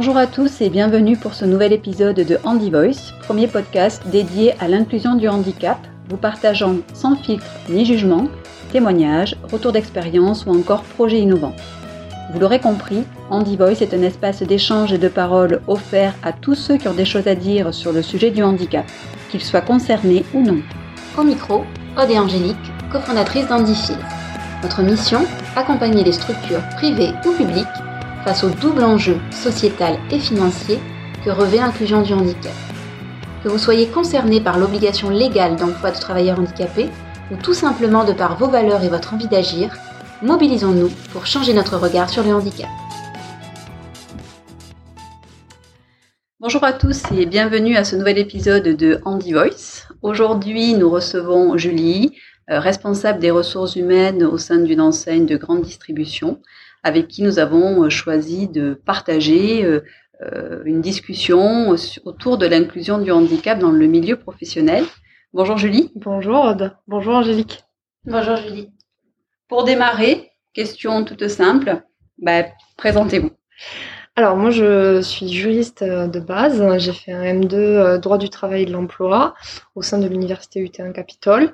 Bonjour à tous et bienvenue pour ce nouvel épisode de Handy Voice, premier podcast dédié à l'inclusion du handicap, vous partageant sans filtre ni jugement témoignages, retours d'expérience ou encore projets innovants. Vous l'aurez compris, Handy Voice est un espace d'échange et de parole offert à tous ceux qui ont des choses à dire sur le sujet du handicap, qu'ils soient concernés ou non. Au micro, Aude et Angélique, cofondatrices d'Handyfield. Notre mission Accompagner les structures privées ou publiques face au double enjeu sociétal et financier que revêt l'inclusion du handicap. Que vous soyez concerné par l'obligation légale d'emploi de travailleurs handicapés ou tout simplement de par vos valeurs et votre envie d'agir, mobilisons-nous pour changer notre regard sur le handicap. Bonjour à tous et bienvenue à ce nouvel épisode de Handy Voice. Aujourd'hui, nous recevons Julie, euh, responsable des ressources humaines au sein d'une enseigne de grande distribution, avec qui nous avons euh, choisi de partager euh, une discussion autour de l'inclusion du handicap dans le milieu professionnel. Bonjour Julie. Bonjour Aude. Bonjour Angélique. Bonjour Julie. Pour démarrer, question toute simple, bah, présentez-vous. Alors moi je suis juriste euh, de base, j'ai fait un M2 euh, droit du travail et de l'emploi au sein de l'université UT1 Capitole.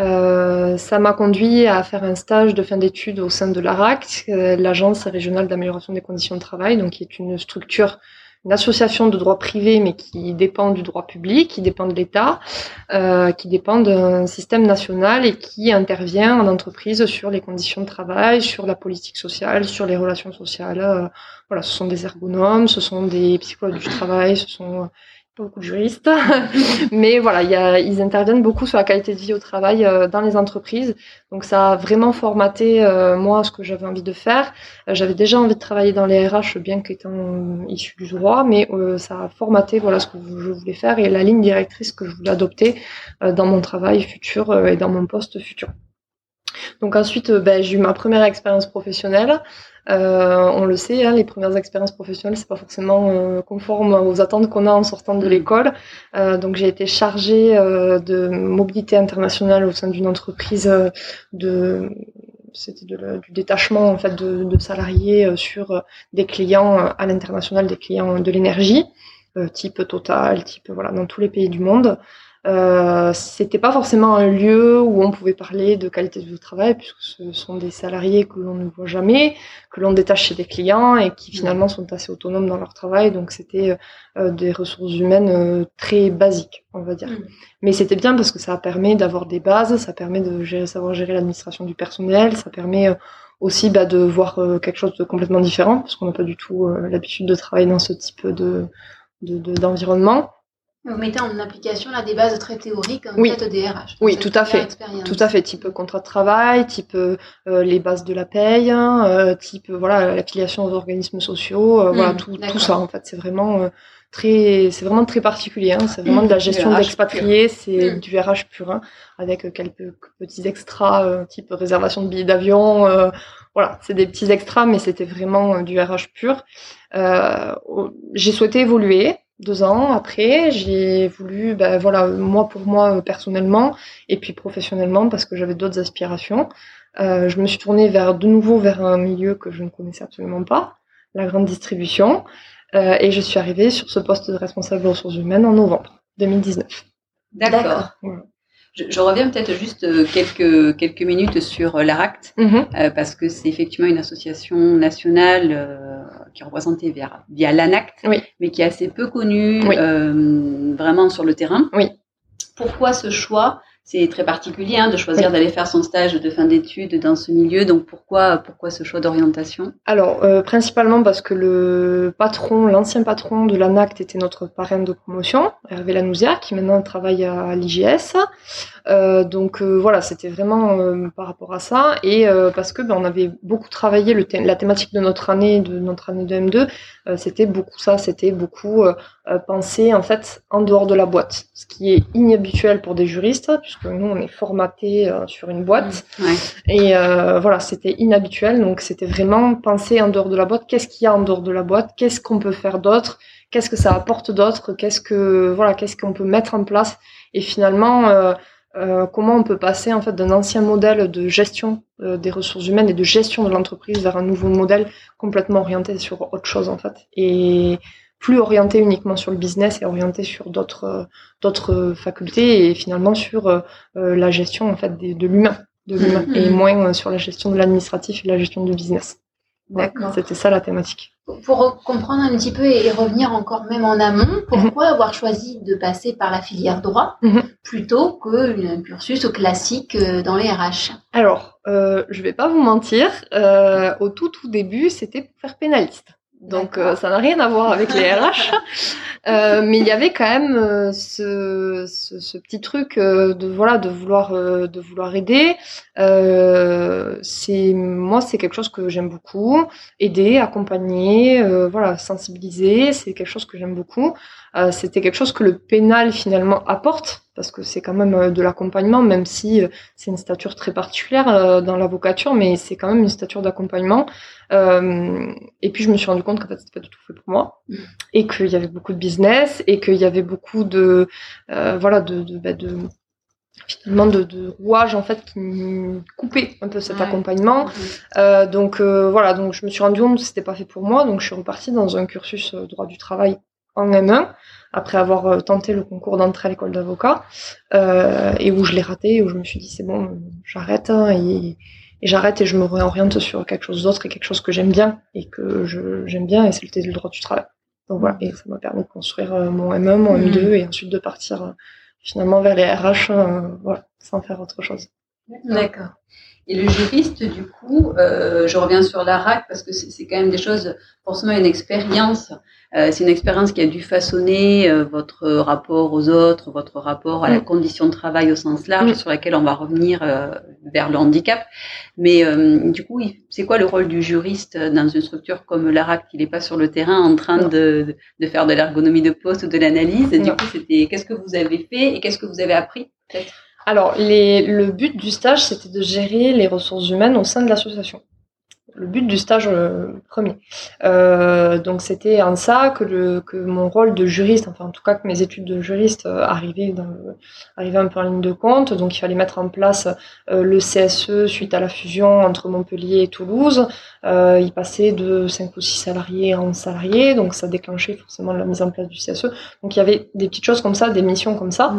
Euh, ça m'a conduit à faire un stage de fin d'études au sein de l'ARAC, l'agence régionale d'amélioration des conditions de travail, donc qui est une structure une association de droit privé, mais qui dépend du droit public, qui dépend de l'État, euh, qui dépend d'un système national et qui intervient en entreprise sur les conditions de travail, sur la politique sociale, sur les relations sociales. Euh, voilà, ce sont des ergonomes, ce sont des psychologues du travail, ce sont beaucoup de juristes, mais voilà, y a, ils interviennent beaucoup sur la qualité de vie au travail euh, dans les entreprises. Donc ça a vraiment formaté euh, moi ce que j'avais envie de faire. Euh, j'avais déjà envie de travailler dans les RH, bien qu'étant issu du droit, mais ça a formaté voilà ce que je voulais faire et la ligne directrice que je voulais adopter dans mon travail futur et dans mon poste futur. Donc ensuite, ben, j'ai eu ma première expérience professionnelle. Euh, on le sait, hein, les premières expériences professionnelles, c'est pas forcément euh, conforme aux attentes qu'on a en sortant de l'école. Euh, donc j'ai été chargée de mobilité internationale au sein d'une entreprise de c'était du détachement en fait de, de salariés sur des clients à l'international, des clients de l'énergie, type Total, type voilà dans tous les pays du monde. Euh, c'était pas forcément un lieu où on pouvait parler de qualité de travail, puisque ce sont des salariés que l'on ne voit jamais, que l'on détache chez des clients et qui finalement sont assez autonomes dans leur travail. Donc c'était euh, des ressources humaines euh, très basiques, on va dire. Mm. Mais c'était bien parce que ça permet d'avoir des bases, ça permet de gérer, savoir gérer l'administration du personnel, ça permet aussi bah, de voir quelque chose de complètement différent, parce qu'on n'a pas du tout l'habitude de travailler dans ce type de d'environnement. Vous mettez en application là des bases très théoriques en oui. fait DRH. Oui, tout à fait. Tout à fait. Type contrat de travail, type euh, les bases de la paye, hein, euh, type voilà l'affiliation aux organismes sociaux, euh, voilà hmm, tout, tout, ça en fait. C'est vraiment très, c'est vraiment très particulier. Hein, c'est vraiment de la gestion d'expatriés, c'est hmm. du RH pur, hein, avec quelques petits extras type réservation de billets d'avion. voilà, c'est des petits extras, mais c'était vraiment du RH pur. J'ai souhaité évoluer deux ans après, j'ai voulu, ben voilà, moi pour moi personnellement et puis professionnellement parce que j'avais d'autres aspirations. Euh, je me suis tournée vers de nouveau vers un milieu que je ne connaissais absolument pas, la grande distribution, euh, et je suis arrivée sur ce poste de responsable des ressources humaines en novembre 2019. D'accord. Je, reviens peut-être juste euh, quelques, quelques minutes sur l'ARACT, mhm. euh, parce que c'est effectivement une association nationale qui est représentée via, via l'ANACT, mais qui est assez peu connue vraiment sur le terrain. Oui. Pourquoi ce choix? C'est très particulier hein, de choisir d'aller faire son stage de fin d'études dans ce milieu. Donc pourquoi pourquoi ce choix d'orientation? Alors euh, principalement parce que le patron, l'ancien patron de l'ANACT était notre parrain de promotion, Hervé Lanousia, qui maintenant travaille à l'IGS. Euh, donc euh, voilà, c'était vraiment par rapport à ça et parce que ben, on avait beaucoup travaillé la thématique de notre année, de notre année de M2, c'était beaucoup ça, c'était beaucoup penser en fait en dehors de la boîte, ce qui est inhabituel pour des juristes puisque nous on est formaté sur une boîte. Mmh, ouais. et voilà, c'était inhabituel. Donc c'était vraiment penser en dehors de la boîte, qu'est-ce qu'il y a en dehors de la boîte, qu'est-ce qu'on peut faire d'autre, qu'est-ce que ça apporte d'autre, qu'est-ce que voilà, qu'est-ce qu'on peut mettre en place? Et finalement comment on peut passer en fait d'un ancien modèle de gestion des ressources humaines et de gestion de l'entreprise vers un nouveau modèle complètement orienté sur autre chose en fait. Et plus orienté uniquement sur le business et orienté sur d'autres d'autres facultés et finalement sur la gestion en fait de l'humain de l'humain et moins sur la gestion de l'administratif et la gestion du business. D'accord. C'était ça la thématique. Pour comprendre un petit peu et revenir encore même en amont, pourquoi avoir choisi de passer par la filière droit plutôt qu'un cursus classique euh, dans les RH? Alors, euh, je vais pas vous mentir, euh, au tout tout début, c'était pour faire pénaliste. Donc euh, ça n'a rien à voir avec les RH. Euh, mais il y avait quand même euh, ce, ce, ce, petit truc euh, de voilà de vouloir de vouloir aider. c'est moi c'est quelque chose que j'aime beaucoup. Aider, accompagner, voilà sensibiliser, c'est quelque chose que j'aime beaucoup. C'était quelque chose que le pénal finalement apporte parce que c'est quand même de l'accompagnement, même si c'est une stature très particulière dans l'avocature, mais c'est quand même une stature d'accompagnement. Euh, et puis je me suis rendu compte qu'en fait c'était pas du tout fait pour moi et qu'il y avait beaucoup de business et qu'il y avait beaucoup de euh, voilà de, de, bah, de finalement de, de rouages en fait qui coupaient un peu cet accompagnement. Euh, donc euh, voilà, donc je me suis rendu compte que c'était pas fait pour moi, donc je suis repartie dans un cursus euh, droit du travail en M1 après avoir euh, tenté le concours d'entrée à l'école d'avocat et où je l'ai raté, où je me suis dit c'est bon, j'arrête hein, et et j'arrête et je me réoriente sur quelque chose d'autre et quelque chose que j'aime bien et que je, j'aime bien et c'est le, droit du travail. Donc voilà, et ça m'a permis de construire euh, mon M1, mon M2 mm. et ensuite de partir euh, finalement vers les RH, euh, voilà, sans faire autre chose. D'accord. Et le juriste, du coup, euh, je reviens sur l'ARAC parce que c'est quand même des choses, forcément une expérience. Euh, c'est une expérience qui a dû façonner euh, votre rapport aux autres, votre rapport à la condition de travail au sens large, sur laquelle on va revenir euh, vers le handicap. Mais euh, du coup, c'est quoi le rôle du juriste dans une structure comme l'ARAC qui n'est pas sur le terrain en train de, de, faire de l'ergonomie de poste ou de l'analyse. Du coup, c'était qu'est-ce que vous avez fait et qu'est-ce que vous avez appris peut-être? Alors, le but du stage, c'était de gérer les ressources humaines au sein de l'association le but du stage euh, premier. Euh, donc c'était en ça que, que mon rôle de juriste, enfin en tout cas que mes études de juriste euh, arrivaient, arrivaient un peu en ligne de compte. Donc il fallait mettre en place le CSE suite à la fusion entre Montpellier et Toulouse. Il passait de 5 ou 6 salariés en salariés, donc ça déclenchait forcément la mise en place du CSE. Donc il y avait des petites choses comme ça, des missions comme ça.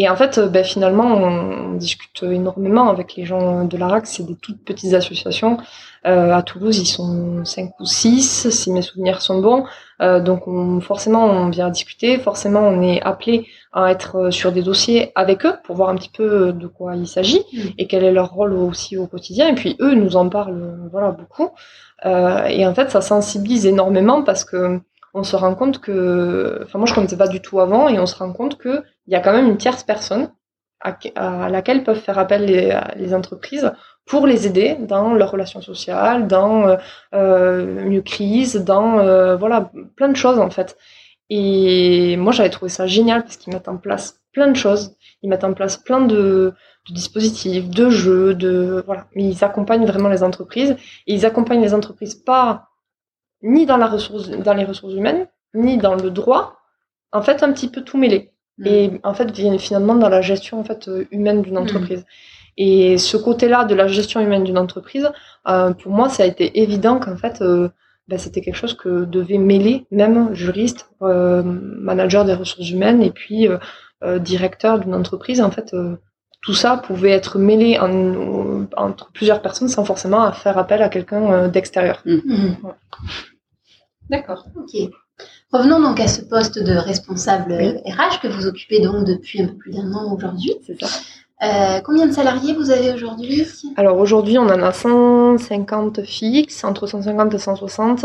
Et en fait, ben, finalement, on, on, discute énormément avec les gens de l'ARAC, c'est des toutes petites associations. Euh, à Toulouse, ils sont 5 ou 6, si mes souvenirs sont bons. Euh, donc on, forcément, on vient discuter, forcément, on est appelé à être euh, sur des dossiers avec eux pour voir un petit peu de quoi il s'agit mm. et quel est leur rôle aussi au quotidien. Et puis eux nous en parlent voilà beaucoup. Euh, et en fait, ça sensibilise énormément parce que on se rend compte que, enfin moi je connaissais pas du tout avant et on se rend compte que il y a quand même une tierce personne à, laquelle peuvent faire appel les, entreprises pour les aider dans leurs relations sociales, dans euh, une crise, dans euh, voilà plein de choses en fait. Et moi j'avais trouvé ça génial parce qu'ils mettent en place plein de choses, ils mettent en place plein de, de dispositifs, de jeux, de voilà, mais ils accompagnent vraiment les entreprises et ils accompagnent les entreprises pas ni dans la ressource, dans les ressources humaines, ni dans le droit, en fait un petit peu tout mêlé. Mmh. Et en fait finalement dans la gestion en fait humaine d'une mmh. entreprise. Et ce côté-là de la gestion humaine d'une entreprise, euh, pour moi, ça a été évident qu'en fait, euh, ben, c'était quelque chose que devait mêler même juriste, euh, manager des ressources humaines et puis euh, euh, directeur d'une entreprise. En fait, euh, tout ça pouvait être mêlé en, entre plusieurs personnes sans forcément faire appel à quelqu'un d'extérieur. Mmh. Mmh. D'accord. Ok. Revenons donc à ce poste de responsable RH que vous occupez donc depuis un peu plus d'un an aujourd'hui. C'est ça. Euh, combien de salariés vous avez aujourd'hui Alors aujourd'hui, on en a 150 fixes, entre 150 et 160.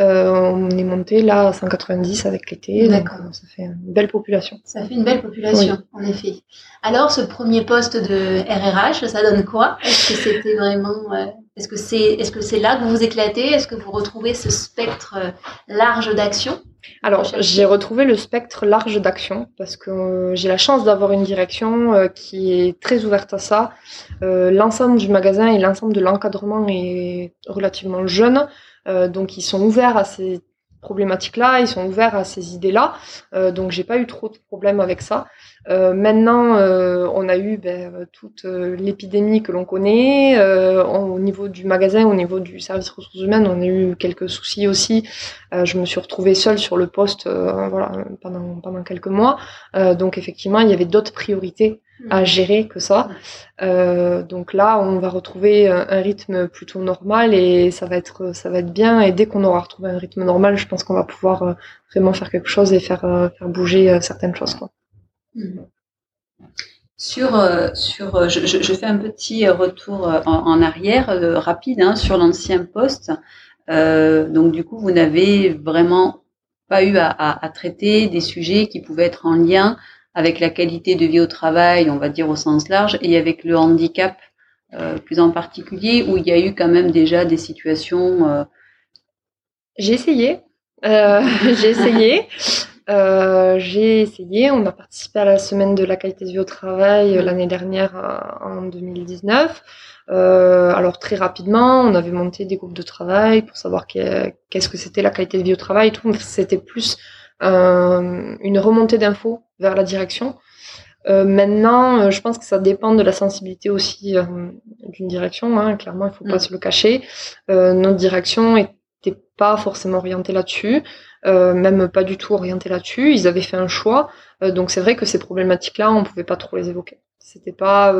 Euh, on est monté là à 190 avec l'été. D'accord. Ça fait une belle population. Ça fait une belle population, oui. en effet. Alors, ce premier poste de RRH, ça donne quoi? Est-ce que c'était vraiment. Euh, est-ce que c'est est -ce c'est là que vous vous éclatez? Est-ce que vous retrouvez ce spectre euh, large d'action? Alors, j'ai retrouvé le spectre large d'action parce que euh, j'ai la chance d'avoir une direction euh, qui est très ouverte à ça. Euh, l'ensemble du magasin et l'ensemble de l'encadrement est relativement jeune, donc ils sont ouverts à ces problématiques-là, ils sont ouverts à ces idées-là. Euh, donc j'ai pas eu trop de problèmes avec ça. Euh, maintenant, euh, on a eu ben, toute l'épidémie que l'on connaît. au niveau du magasin, au niveau du service ressources humaines, on a eu quelques soucis aussi. je me suis retrouvée seule sur le poste voilà, pendant, pendant quelques mois. donc effectivement, il y avait d'autres priorités à mm. gérer que ça. Euh, donc là, on va retrouver un, rythme plutôt normal et ça va être ça va être bien. Et dès qu'on aura retrouvé un rythme normal, je pense qu'on va pouvoir euh, vraiment faire quelque chose et faire euh, faire bouger certaines choses. Quoi. Mm. Sur, sur je, je, fais un petit retour en, arrière rapide hein, sur l'ancien poste. donc du coup, vous n'avez vraiment pas eu à, à, à, traiter des sujets qui pouvaient être en lien avec la qualité de vie au travail, on va dire au sens large, et avec le handicap euh, plus en particulier, où il y a eu quand même déjà des situations. Euh... J'ai essayé. Euh, j'ai essayé. J'ai essayé. On a participé à la semaine de la qualité de vie au travail l'année dernière en 2019. alors très rapidement, on avait monté des groupes de travail pour savoir qu'est-ce que c'était la qualité de vie au travail. Tout c'était plus euh, une remontée d'infos vers la direction. Euh, maintenant, euh, je pense que ça dépend de la sensibilité aussi d'une direction. Hein. Clairement, il faut pas mm. se le cacher. notre direction était pas forcément orientée là-dessus, même pas du tout orientée là-dessus. Ils avaient fait un choix, donc c'est vrai que ces problématiques-là, on pouvait pas trop les évoquer. C'était pas,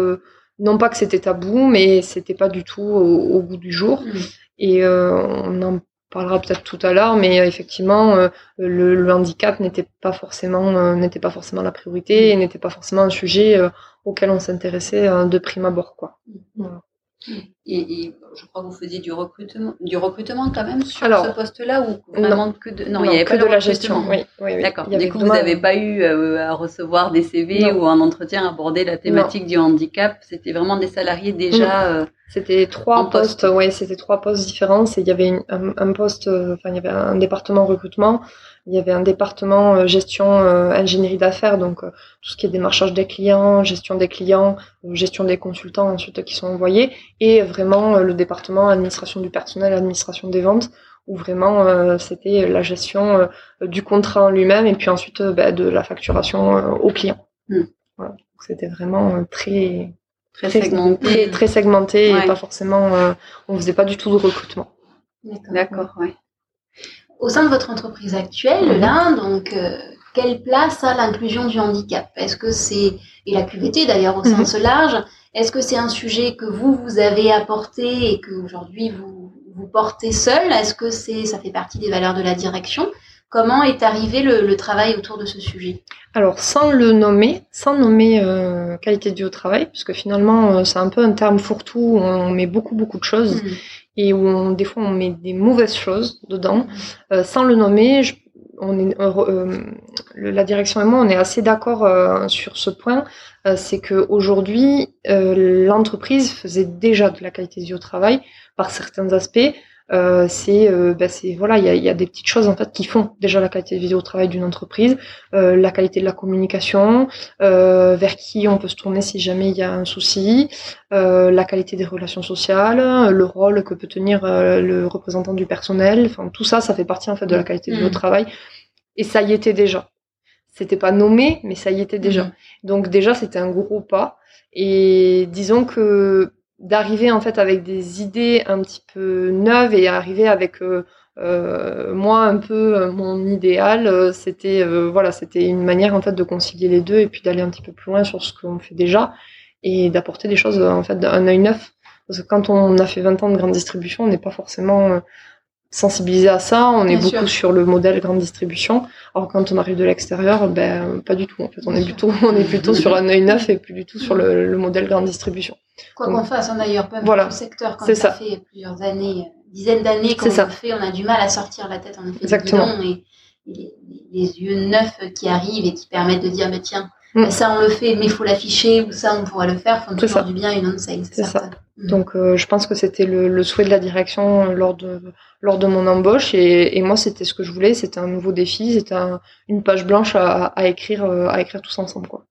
non pas que c'était tabou, mais c'était pas du tout au, bout du jour. Mm. Et on en parlera peut-être tout à l'heure, mais euh, effectivement, euh, le, handicap n'était pas forcément euh, n'était pas forcément la priorité et n'était pas forcément un sujet auquel on s'intéressait de prime abord, quoi. Et, je crois que vous faisiez du recrutement, du recrutement quand même sur ce poste-là ou vraiment que de non, il n'y avait pas de, la gestion. Oui, oui, D'accord. Du coup, vous n'avez pas eu à recevoir des CV ou un entretien aborder la thématique du handicap. C'était vraiment des salariés déjà. C'était trois postes, ouais, c'était trois postes différents. Il y avait un, poste, euh, enfin, il y avait un département recrutement, il y avait un département euh, gestion euh, ingénierie d'affaires, donc tout ce qui est démarchage des clients, gestion des clients, gestion des consultants ensuite qui sont envoyés, et vraiment le département administration du personnel, administration des ventes, où vraiment c'était la gestion du contrat en lui-même et puis ensuite bah, de la facturation aux clients. Hmm. Voilà. C'était vraiment très Très, segmenté. Très, segmenté et pas forcément, euh, on faisait pas du tout de recrutement. D'accord, ouais. Au sein de votre entreprise actuelle, mhm. là, donc, euh, quelle place a l'inclusion du handicap? Est-ce que c'est, et la QVT d'ailleurs au mhm. sens large, est-ce que c'est un sujet que vous, vous avez apporté et que aujourd'hui vous, vous portez seul? Est-ce que c'est, ça fait partie des valeurs de la direction? Comment est arrivé le, travail autour de ce sujet? Alors, sans le nommer, sans nommer euh, qualité de vie au travail, parce que finalement, euh, c'est un peu un terme fourre-tout où on met beaucoup, beaucoup de choses mmh. Et où on, des fois on met des mauvaises choses dedans. Euh, sans le nommer, on est, la direction et moi, on est assez d'accord sur ce point. c'est qu'aujourd'hui, l'entreprise faisait déjà de la qualité au travail par certains aspects. Euh, c'est euh, c'est voilà il y a, y a, des petites choses en fait qui font déjà la qualité de vie au travail d'une entreprise. Euh, la qualité de la communication euh, vers qui on peut se tourner si jamais il y a un souci. Euh, la qualité des relations sociales le rôle que peut tenir le représentant du personnel. Enfin tout ça ça fait partie en fait de la qualité de vie au mm. travail. Et ça y était déjà. C'était pas nommé mais ça y était déjà. Mm. donc déjà c'était un gros pas. Et disons que d'arriver en fait avec des idées un petit peu neuves et arriver avec euh, euh moi un peu euh, mon idéal euh, c'était voilà c'était une manière en fait de concilier les deux et puis d'aller un petit peu plus loin sur ce qu'on fait déjà et d'apporter des choses en fait d'un œil neuf parce que quand on a fait 20 ans de grande distribution on n'est pas forcément sensibilisé à ça, on est beaucoup sur le modèle grande distribution. Alors quand on arrive de l'extérieur, ben pas du tout. En fait, on est plutôt, on est plutôt sur un œil neuf et plus du tout sur le, modèle grande distribution. Quoi qu'on fasse, en d'ailleurs, pas voilà, le secteur quand ça, fait plusieurs années, dizaines d'années qu'on le fait, on a du mal à sortir la tête en effet Exactement. et, les, yeux neufs qui arrivent et qui permettent de dire, mais tiens, mm. ça on le fait, mais il faut l'afficher ou ça on pourra le faire, font toujours du bien une on-sale. C'est ça. Mm. Donc euh, je pense que c'était le, souhait de la direction lors de lors de mon embauche et, moi c'était ce que je voulais, c'était un nouveau défi, c'était une page blanche à, écrire euh, à écrire tous ensemble quoi.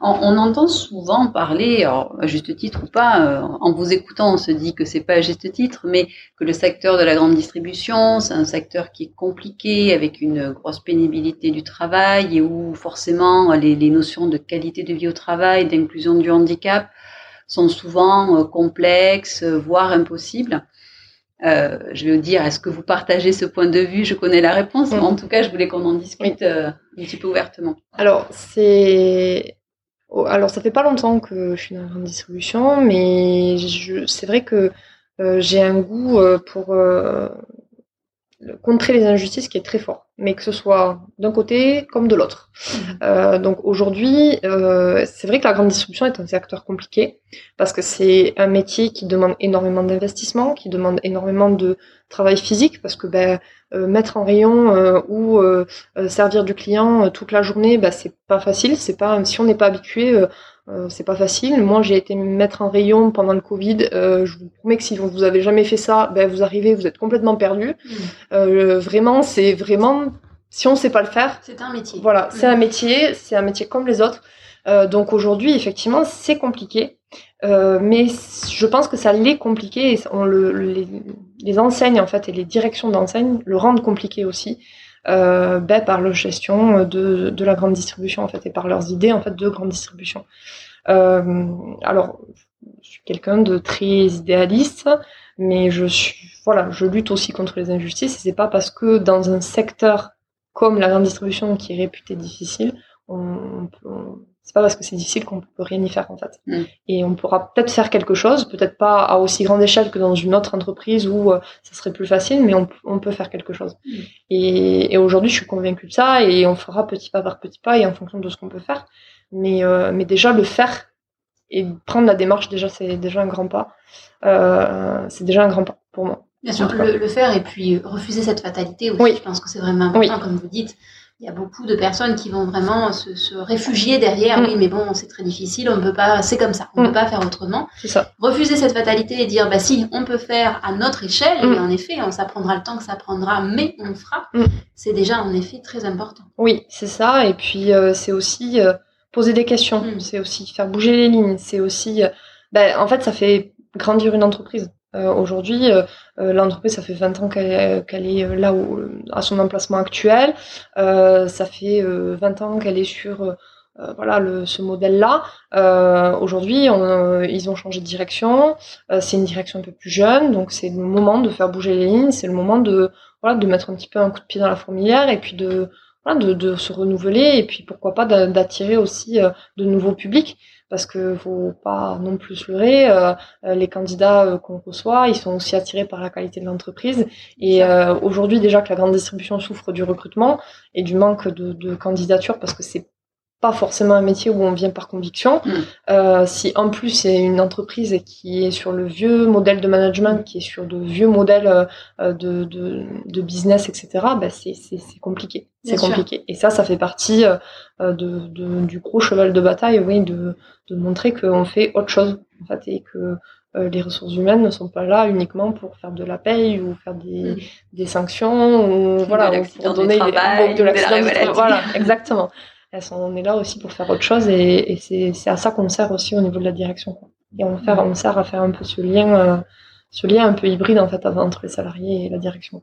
On, entend souvent parler, à juste titre ou pas, euh, en vous écoutant, on se dit que c'est pas à juste titre, mais que le secteur de la grande distribution, c'est un secteur qui est compliqué, avec une grosse pénibilité du travail et où forcément les, les notions de qualité de vie au travail, d'inclusion du handicap sont souvent euh, complexes, voire impossibles. Euh, je vais vous dire, est-ce que vous partagez ce point de vue? Je connais la réponse, mais en mm. tout cas, je voulais qu'on en discute euh, un petit peu ouvertement. Alors, c'est alors, ça fait pas longtemps que je suis dans la grande distribution, mais c'est vrai que euh, j'ai un goût euh, pour euh, contrer les injustices qui est très fort, mais que ce soit d'un côté comme de l'autre. Mmh. donc aujourd'hui, c'est vrai que la grande distribution est un secteur compliqué parce que c'est un métier qui demande énormément d'investissement, qui demande énormément de travail physique, parce que ben, euh, mettre en rayon euh, ou euh, servir du client toute la journée, bah, c'est pas facile. C'est pas si on n'est pas habitué, c'est pas facile. Moi, j'ai été mettre en rayon pendant le Covid. je vous promets que si vous, avez jamais fait ça, ben, vous arrivez, vous êtes complètement perdu. Mmh. vraiment, c'est vraiment si on sait pas le faire. C'est un métier. Voilà, c'est un métier. C'est un métier comme les autres. donc aujourd'hui, effectivement, c'est compliqué. Euh, mais je pense que ça l'est compliqué et on le, les, enseignes en fait et les directions d'enseignes le rendent compliqué aussi euh, ben, par leur gestion de, de, la grande distribution en fait et par leurs idées en fait de grande distribution. Euh, alors je suis quelqu'un de très idéaliste, mais je suis voilà je lutte aussi contre les injustices et c'est pas parce que dans un secteur comme la grande distribution qui est réputé difficile on, on, c'est pas parce que c'est difficile qu'on peut rien y faire en fait. Mm. Et on pourra peut-être faire quelque chose, peut-être pas à aussi grande échelle que dans une autre entreprise où euh, ça serait plus facile, mais on, on peut faire quelque chose. Mm. Et, et aujourd'hui, je suis convaincue de ça et on fera petit pas par petit pas et en fonction de ce qu'on peut faire. Mais, euh, mais déjà le faire et prendre la démarche, déjà c'est déjà un grand pas. Euh, c'est déjà un grand pas pour moi. Bien sûr, le, le, faire et puis refuser cette fatalité aussi. Oui. Je pense que c'est vraiment important, comme vous dites il y a beaucoup de personnes qui vont vraiment se, réfugier derrière. Oui, mm. mais bon, c'est très difficile, on ne peut pas, c'est comme ça, on ne mm. peut pas faire autrement. Ça. Refuser cette fatalité et dire, bah si, on peut faire à notre échelle, et mm. en effet, on, ça prendra le temps que ça prendra, mais on fera. C'est déjà en effet très important. Oui, c'est ça. Et puis euh, c'est aussi euh, poser des questions, c'est aussi faire bouger les lignes, c'est aussi, euh, bah, en fait, ça fait grandir une entreprise. Euh, aujourd'hui, euh, euh, l'entreprise, ça fait 20 ans qu'elle est là où, à son emplacement actuel. ça fait 20 ans qu'elle est sur voilà le, ce modèle-là. Aujourd'hui, ils ont changé de direction. c'est une direction un peu plus jeune, donc c'est le moment de faire bouger les lignes. C'est le moment de voilà de mettre un petit peu un coup de pied dans la fourmilière et puis de de, de se renouveler et puis pourquoi pas d'attirer aussi de nouveaux publics parce que faut pas non plus se leurrer. Euh, euh, les candidats euh, qu'on reçoit, ils sont aussi attirés par la qualité de l'entreprise. Et aujourd'hui déjà que la grande distribution souffre du recrutement et du manque de, de candidatures parce que c'est pas forcément un métier où on vient par conviction. Mm. Euh, si en plus c'est une entreprise qui est sur le vieux modèle de management, qui est sur de vieux modèles euh, de, de, de business, etc., ben c'est, compliqué. C'est compliqué. Et ça, ça fait partie euh, de, de, du gros cheval de bataille, oui, de, de montrer qu'on fait autre chose, en fait, et que euh, les ressources humaines ne sont pas là uniquement pour faire de la paye ou faire des, mm. des sanctions ou voilà, pour donner des, de l'accident Voilà, exactement on est là aussi pour faire autre chose et, c'est à ça qu'on sert aussi au niveau de la direction. Et on, sert à faire un peu ce lien, euh, ce lien un peu hybride en fait entre les salariés et la direction.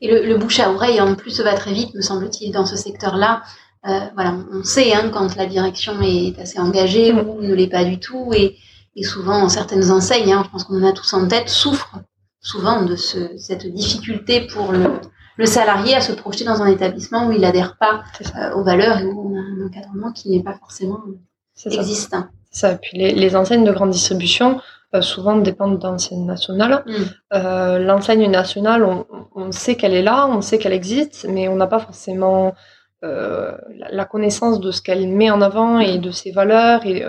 Et le, bouche à oreille en plus va très vite, me semble-t-il, dans ce secteur-là. Euh, voilà, on sait hein, quand la direction est assez engagée mm. ou ne l'est pas du tout, et, souvent certaines enseignes, hein, je pense qu'on en a tous en tête, souffrent souvent de cette difficulté pour le, le salarié à se projeter dans un établissement où il n'adhère pas euh, aux valeurs et où on a un encadrement qui n'est pas forcément existant. C'est ça. Et puis les, enseignes de grande distribution, euh, souvent dépendent d'enseignes nationales. Mm. Euh, l'enseigne nationale, on, sait qu'elle est là, on sait qu'elle existe, mais on n'a pas forcément la, connaissance de ce qu'elle met en avant et de ses valeurs. Et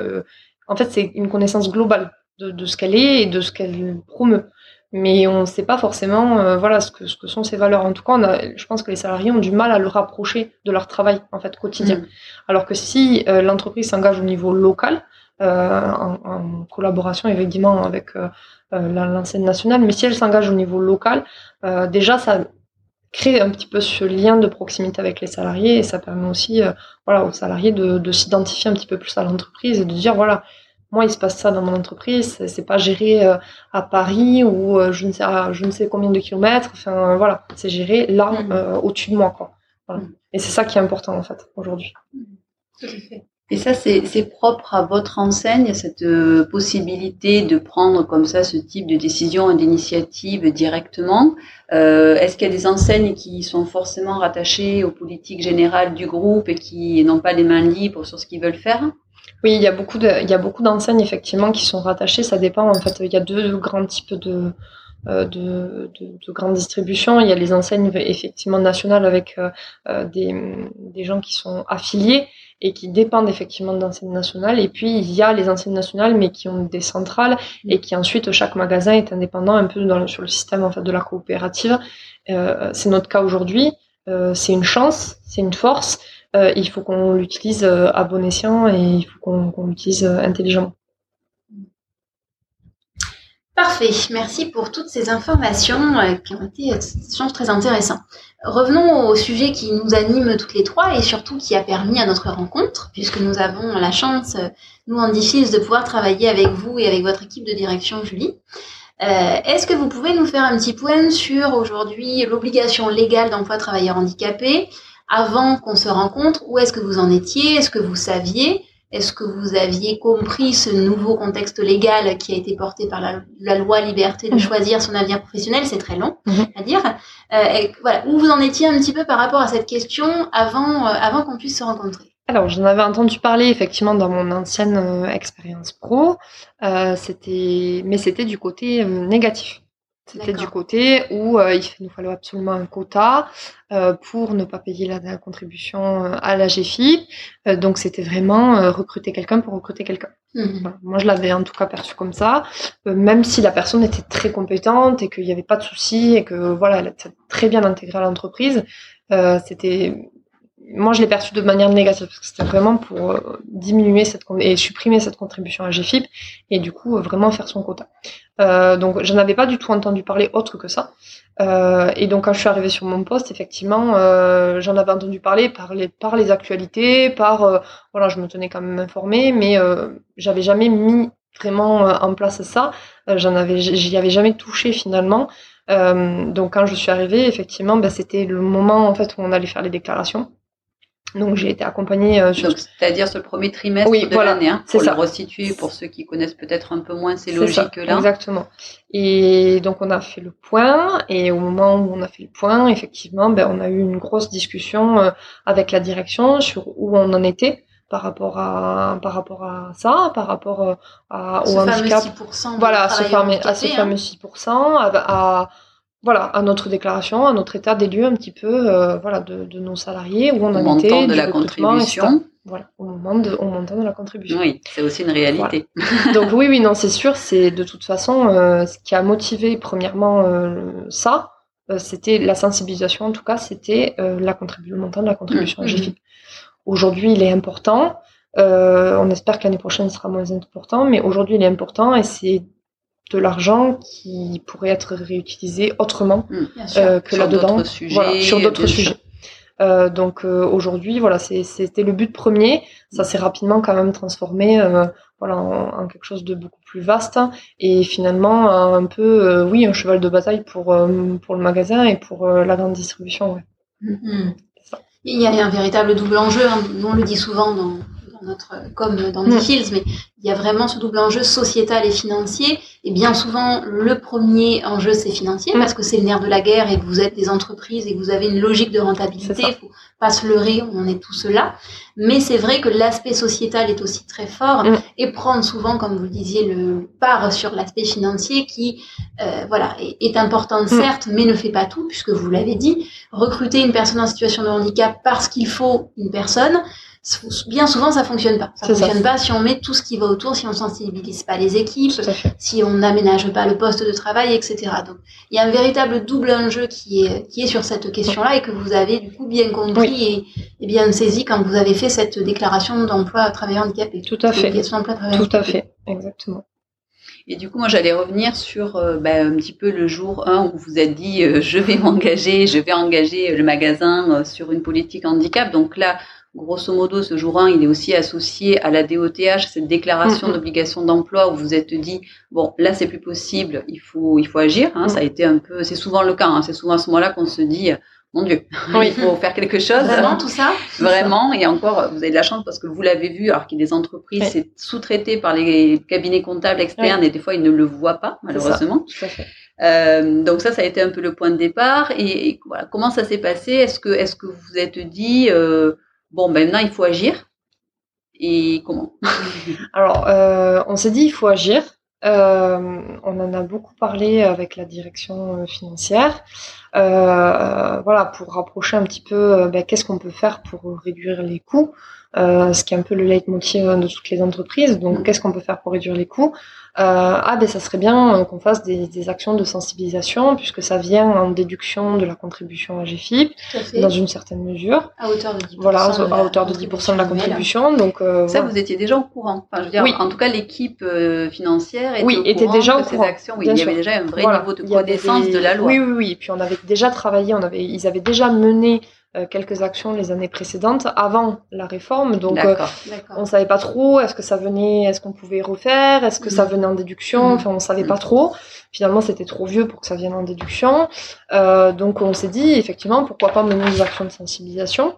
en fait, c'est une connaissance globale de, de ce qu'elle est et de ce qu'elle promeut mais on ne sait pas forcément euh, voilà ce que, ce que sont ces valeurs. En tout cas, on a, je pense que les salariés ont du mal à le rapprocher de leur travail en fait quotidien. Mm. Alors que si euh, l'entreprise s'engage au niveau local, euh, en, en, collaboration évidemment avec l'enseigne nationale, mais si elle s'engage au niveau local, déjà ça crée un petit peu ce lien de proximité avec les salariés et ça permet aussi voilà, aux salariés de, de s'identifier un petit peu plus à l'entreprise et de dire voilà, moi, il se passe ça dans mon entreprise. C'est pas géré euh, à Paris ou euh, je ne sais je ne sais combien de kilomètres. Enfin, voilà, c'est géré là, mm. euh, au-dessus de moi, quoi. Voilà. Mm. Et c'est ça qui est important en fait aujourd'hui. Et ça, c'est propre à votre enseigne, cette possibilité de prendre comme ça ce type de décision et d'initiative directement? Euh, Est-ce qu'il y a des enseignes qui sont forcément rattachées aux politiques générales du groupe et qui n'ont pas les mains libres sur ce qu'ils veulent faire? Oui, il y a beaucoup de, il y a beaucoup d'enseignes effectivement qui sont rattachées. Ça dépend en fait. Il y a deux grands types de, euh, de, de, de, grandes distributions. Il y a les enseignes effectivement nationales avec euh, euh, des, des gens qui sont affiliés et qui dépendent effectivement d'enseignes nationales. Et puis il y a les enseignes nationales mais qui ont des centrales et qui ensuite chaque magasin est indépendant un peu dans sur le système en fait de la coopérative. Euh, c'est notre cas aujourd'hui. Euh, c'est une chance, c'est une force. Euh, il faut qu'on l'utilise euh, à bon escient et il faut qu'on l'utilise euh, intelligemment. Parfait, merci pour toutes ces informations qui ont été très intéressants. Revenons au sujet qui nous anime toutes les trois et surtout qui a permis à notre rencontre, puisque nous avons la chance, nous en Diffils, de pouvoir travailler avec vous et avec votre équipe de direction, Julie. Est-ce que vous pouvez nous faire un petit point sur aujourd'hui l'obligation légale d'emploi de travailleurs handicapés, avant qu'on se rencontre, où est-ce que vous en étiez? Est-ce que vous saviez? Est-ce que vous aviez compris ce nouveau contexte légal qui a été porté par la, loi liberté de mhm. choisir son avenir professionnel? C'est très long mhm. à dire. Euh, voilà, où vous en étiez un petit peu par rapport à cette question avant, euh, avant qu'on puisse se rencontrer? Alors, j'en avais entendu parler effectivement dans mon ancienne euh, expérience pro, c'était, mais c'était du côté négatif. C'était du côté où euh, il nous fallait absolument un quota euh, pour ne pas payer la, contribution euh, à la GFIP. donc c'était vraiment recruter quelqu'un pour recruter quelqu'un. Mmh. Moi je l'avais en tout cas perçu comme ça, même si la personne était très compétente et qu'il n'y avait pas de souci et que voilà, elle était très bien intégrée à l'entreprise. c'était moi, je l'ai perçu de manière négative parce que c'était vraiment pour diminuer cette et supprimer cette contribution à GFIP et du coup vraiment faire son quota. Euh, donc, je n'avais pas du tout entendu parler autre que ça. Euh, et donc, quand je suis arrivée sur mon poste, effectivement, euh, j'en avais entendu parler par les par les actualités, par voilà, je me tenais quand même informée, mais j'avais jamais mis vraiment en place ça. j'en avais, j'y avais jamais touché finalement. donc, quand je suis arrivée, effectivement, ben, c'était le moment en fait où on allait faire les déclarations. Donc j'ai été accompagnée euh, sur... C'est-à-dire ce premier trimestre de l'année, hein, pour le restituer pour ceux qui connaissent peut-être un peu moins ces logiques-là. Exactement. Et donc on a fait le point, et au moment où on a fait le point, effectivement, ben, on a eu une grosse discussion euh, avec la direction sur où on en était par rapport à par rapport à ça, par rapport euh, à, au handicap. voilà, ce fameux, à ce fameux 6%, à, à voilà, à notre déclaration, à notre état des lieux un petit peu, euh, voilà, de, de, nos salariés, où on en était, de la contribution. Voilà, au moment de, au montant de la contribution. Oui, c'est aussi une réalité. Donc oui, oui, non, c'est sûr, c'est de toute façon euh, ce qui a motivé premièrement euh, ça, c'était la sensibilisation. En tout cas, c'était la contribution, le montant de la contribution mmh, Aujourd'hui, il est important. on espère que l'année prochaine sera moins important, mais aujourd'hui, il est important et c'est de l'argent qui pourrait être réutilisé autrement mmh, euh, que là-dedans, sur d'autres sujets. Euh, donc euh, aujourd'hui, voilà, c'était le but premier. Ça s'est rapidement quand même transformé, voilà, en, quelque chose de beaucoup plus vaste et finalement un peu, oui, un cheval de bataille pour pour le magasin et pour la grande distribution. Ouais. Mmh. Il y a un véritable double enjeu. Hein. on le dit souvent dans, notre, comme dans mmh. Hills, mais il y a vraiment ce double enjeu sociétal et financier. Et bien souvent, le premier enjeu, c'est financier, parce que c'est le nerf de la guerre et que vous êtes des entreprises et que vous avez une logique de rentabilité. Il faut pas se leurrer, on est tous là. Mais c'est vrai que l'aspect sociétal est aussi très fort mm. et prendre souvent, comme vous le disiez, le part sur l'aspect financier qui, euh, voilà, est, est important mm. certes, mais ne fait pas tout, puisque vous l'avez dit. Recruter une personne en situation de handicap parce qu'il faut une personne, bien souvent ça fonctionne pas. Ça fonctionne pas si on met tout ce qui va autour, si on sensibilise pas les équipes, si on n'aménage pas le poste de travail, etc. Donc il y a un véritable double enjeu qui est qui est sur cette question-là et que vous avez du coup bien compris et, bien saisi quand vous avez fait cette déclaration d'emploi à travailleurs handicapés. Tout à fait. Tout à fait, exactement. Et du coup, moi, j'allais revenir sur euh, ben, un petit peu le jour 1 où vous êtes dit euh, je vais m'engager, je vais engager le magasin euh, sur une politique handicap. Donc là, grosso modo, ce jour 1, il est aussi associé à la DOTH, cette déclaration Mhm. d'obligation d'emploi où vous êtes dit bon, là, c'est plus possible, il faut, il faut agir. Hein, Mhm. Ça a été un peu, c'est souvent le cas. hein, c'est souvent à ce moment-là qu'on se dit mon Dieu, Oui. il faut faire quelque chose. Vraiment tout ça? Vraiment, et encore, vous avez de la chance parce que vous l'avez vu, alors qu'il y a des entreprises, Oui. c'est sous-traité par les cabinets comptables externes et des fois ils ne le voient pas, malheureusement. Euh, donc ça, ça a été un peu le point de départ. Et, et voilà, comment ça s'est passé? Est-ce que, est-ce que vous vous êtes dit, euh, bon, ben maintenant il faut agir Et comment? Alors, euh, on s'est dit, il faut agir. Euh, on en a beaucoup parlé avec la direction euh, financière. Euh, voilà, pour rapprocher un petit peu, ben, qu'est-ce qu'on peut faire pour réduire les coûts, euh, ce qui est un peu le leitmotiv de toutes les entreprises. Donc, Mhm. qu'est-ce qu'on peut faire pour réduire les coûts? Ah, ben, ça serait bien euh, qu'on fasse des, des actions de sensibilisation, puisque ça vient en déduction de la contribution à GFIP, dans une certaine mesure. À hauteur de 10%. Voilà, de la à hauteur de 10% de la contribution. Donc, euh, Ça, voilà. vous étiez déjà au courant. Enfin, je veux dire, Oui. en tout cas, l'équipe euh, financière était, Oui, au était courant déjà que au ces courant, actions, oui, il y avait déjà un vrai Voilà, niveau de connaissance des- de la loi. Oui, oui, oui. Et puis on avait déjà travaillé, on avait, ils avaient déjà mené euh, quelques actions les années précédentes avant la réforme. Donc euh, on savait pas trop est-ce que ça venait, est-ce qu'on pouvait refaire, est-ce que ça Mhm. venait en déduction. Mhm. Enfin, on savait pas trop. Finalement, c'était trop vieux pour que ça vienne en déduction. Euh, donc on s'est dit effectivement pourquoi pas mener des actions de sensibilisation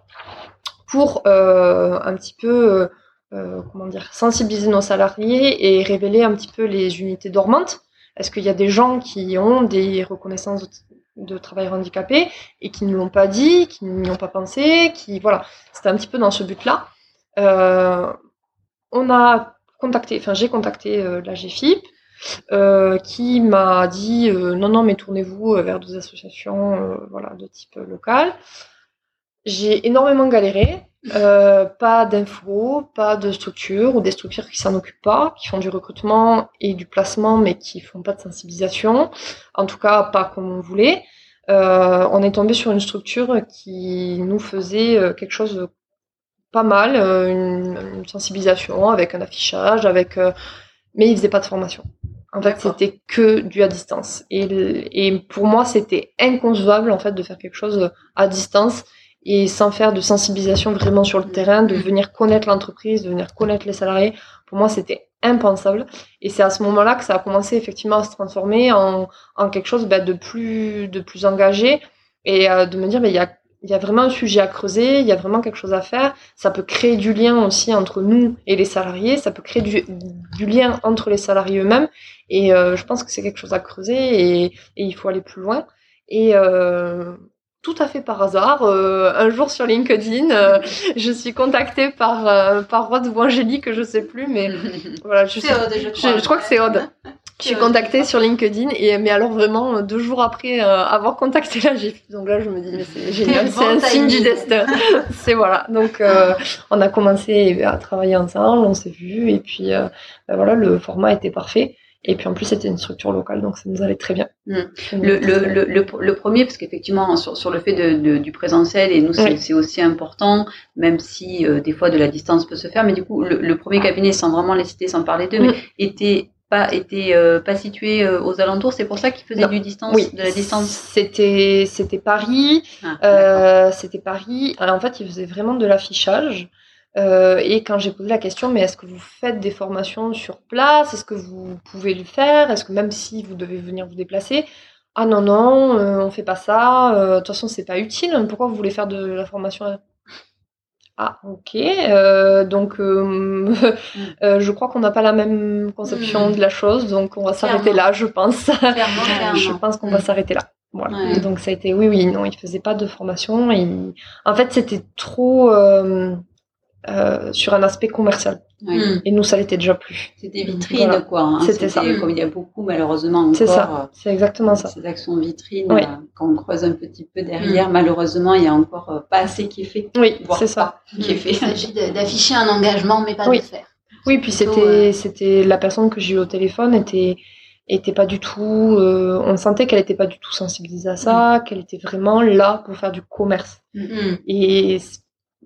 pour euh, un petit peu euh, euh, comment dire sensibiliser nos salariés et révéler un petit peu les unités dormantes. Est-ce qu'il y a des gens qui ont des reconnaissances de, travailleurs handicapés et qui ne l'ont pas dit, qui n'y ont pas pensé, qui voilà, c'était un petit peu dans ce but-là. Euh, on a contacté, enfin j'ai contacté euh, la GFIP euh, qui m'a dit non non mais tournez-vous vers des associations voilà de type local. J'ai énormément galéré, euh, pas d'infos, pas de structure ou des structures qui s'en occupent pas, qui font du recrutement et du placement mais qui font pas de sensibilisation, en tout cas pas comme on voulait. Euh, on est tombé sur une structure qui nous faisait euh, quelque chose de pas mal, une, une sensibilisation avec un affichage, avec, euh, mais ils faisaient pas de formation. En fait, c'était que du à distance. Et, et pour moi, c'était inconcevable en fait de faire quelque chose à distance et sans faire de sensibilisation vraiment sur le terrain, de venir connaître l'entreprise, de venir connaître les salariés. Pour moi, c'était impensable. Et c'est à ce moment-là que ça a commencé effectivement à se transformer en, en quelque chose bah, de plus de plus engagé et euh, de me dire, mais il y a y a vraiment un sujet à creuser, il y a vraiment quelque chose à faire. Ça peut créer du lien aussi entre nous et les salariés, ça peut créer du, du lien entre les salariés eux-mêmes. Et euh, je pense que c'est quelque chose à creuser et, et il faut aller plus loin. Et euh, tout à fait par hasard, euh, un jour sur LinkedIn, euh, je suis contactée par, euh, par Rod ou Angélique, je sais plus, mais voilà, je, sais- Aude, je crois. je, je crois que c'est Aude. Je suis contactée sur LinkedIn et mais alors vraiment euh, deux jours après euh, avoir contacté la GIF. Donc là je me dis mais c'est génial, c'est un signe du destin. c'est voilà. Donc euh, on a commencé à travailler ensemble, on s'est vu et puis euh, ben voilà le format était parfait. Et puis en plus c'était une structure locale donc ça nous allait très bien. Mm. Ça nous Le, premier, parce qu'effectivement, sur, sur le fait de, de- du présentiel, et nous, c'est Oui. aussi important, même si euh, des fois de la distance peut se faire, mais du coup, le, premier cabinet, sans vraiment les citer, sans parler d'eux, Mm. mais était pas, était, euh, pas situé euh, aux alentours, c'est pour ça qu'ils faisaient Non. du distance, Oui, de la distance. C'était c'était Paris, Ah. Euh, c'était Paris. Alors, en fait, ils faisaient vraiment de l'affichage. Euh, et quand j'ai posé la question, mais est-ce que vous faites des formations sur place? Est-ce que vous pouvez le faire? Est-ce que même si vous devez venir vous déplacer? Ah non, non, euh, on fait pas ça. Euh, De toute façon, c'est pas utile. Pourquoi vous voulez faire de la formation? Ah, ok. Euh, donc, je crois qu'on n'a pas la même conception Mm. de la chose. Donc, on va s'arrêter là, je pense. Clairement, Je clairement. pense qu'on va Mm. s'arrêter là. Voilà. Ouais. Donc ça a été oui oui non il faisait pas de formation et en fait c'était trop euh, sur un aspect commercial Oui. Mm. et nous ça l'était déjà plus. C'était vitrine, Voilà. quoi. hein. C'était ça. Comme il y a beaucoup, malheureusement, encore, C'est ça c'est exactement ça. ces actions vitrines, Oui. euh, quand on creuse un petit peu derrière, malheureusement, il y a encore euh, pas assez qui est fait. Oui c'est ça. pas qui est Il fait. s'agit d'afficher un engagement, mais pas Oui. de le faire. Oui puis c'était c'était la personne que j'ai eu au téléphone était était pas du tout euh, on sentait qu'elle était pas du tout sensibilisée à ça qu'elle était vraiment là pour faire du commerce Mm. et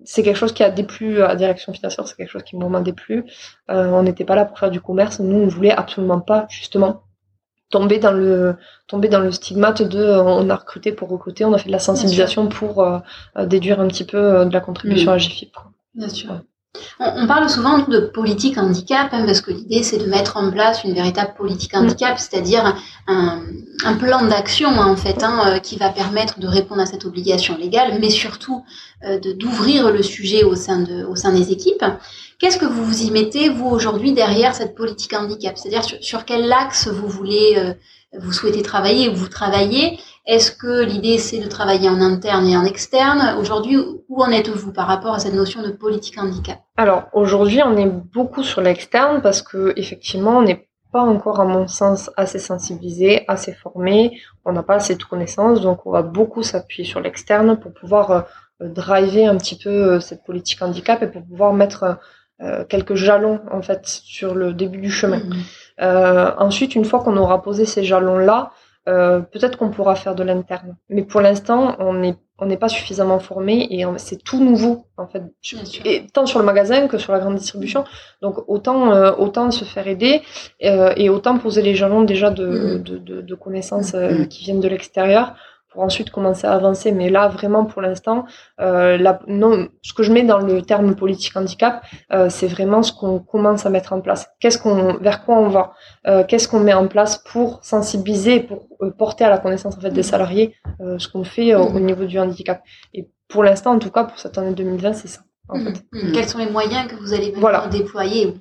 c'est quelque chose qui a déplu à la direction financière, c'est quelque chose qui m'a déplu. Euh, on n'était pas là pour faire du commerce, nous on voulait absolument pas justement tomber dans le tomber dans le stigmate de on a recruté pour recruter, on a fait de la sensibilisation pour déduire un petit peu de la contribution mmh. à GFIP. Bien sûr. On, parle souvent de politique handicap hein, parce que l'idée c'est de mettre en place une véritable politique handicap, c'est-à-dire un, plan d'action en fait hein, euh, qui va permettre de répondre à cette obligation légale, mais surtout euh, d'ouvrir le sujet au sein, de, au sein des équipes. Qu'est-ce que vous vous y mettez vous aujourd'hui derrière cette politique handicap? C'est-à-dire sur, quel axe vous voulez, euh, vous souhaitez travailler ou vous travaillez? Est-ce que l'idée c'est de travailler en interne et en externe Aujourd'hui, où en êtes-vous par rapport à cette notion de politique handicap Alors aujourd'hui, on est beaucoup sur l'externe parce que effectivement, on n'est pas encore, à mon sens, assez sensibilisé, assez formé. On n'a pas assez de connaissances, donc on va beaucoup s'appuyer sur l'externe pour pouvoir euh, driver un petit peu euh, cette politique handicap et pour pouvoir mettre euh, quelques jalons en fait sur le début du chemin. Mmh. ensuite, une fois qu'on aura posé ces jalons-là, euh, peut-être qu'on pourra faire de l'interne. Mais pour l'instant, on n'est on n'est pas suffisamment formé et c'est tout nouveau en fait, et, tant sur le magasin que sur la grande distribution. Donc autant euh, autant se faire aider euh, et autant poser les jalons déjà de, mm-hmm. de, de, connaissances mm-hmm. qui viennent de l'extérieur pour ensuite commencer à avancer. Mais là, vraiment, pour l'instant, euh, non, ce que je mets dans le terme politique handicap, euh, c'est vraiment ce qu'on commence à mettre en place. Qu'est-ce qu'on, vers quoi on va? Euh, Qu'est-ce qu'on met en place pour sensibiliser, pour porter à la connaissance en fait des salariés euh, ce qu'on fait au mmh. niveau du handicap? Et pour l'instant, en tout cas, pour cette année 2020, c'est ça. En mmh. fait. Mmh. Quels sont les moyens que vous allez voilà. déployer?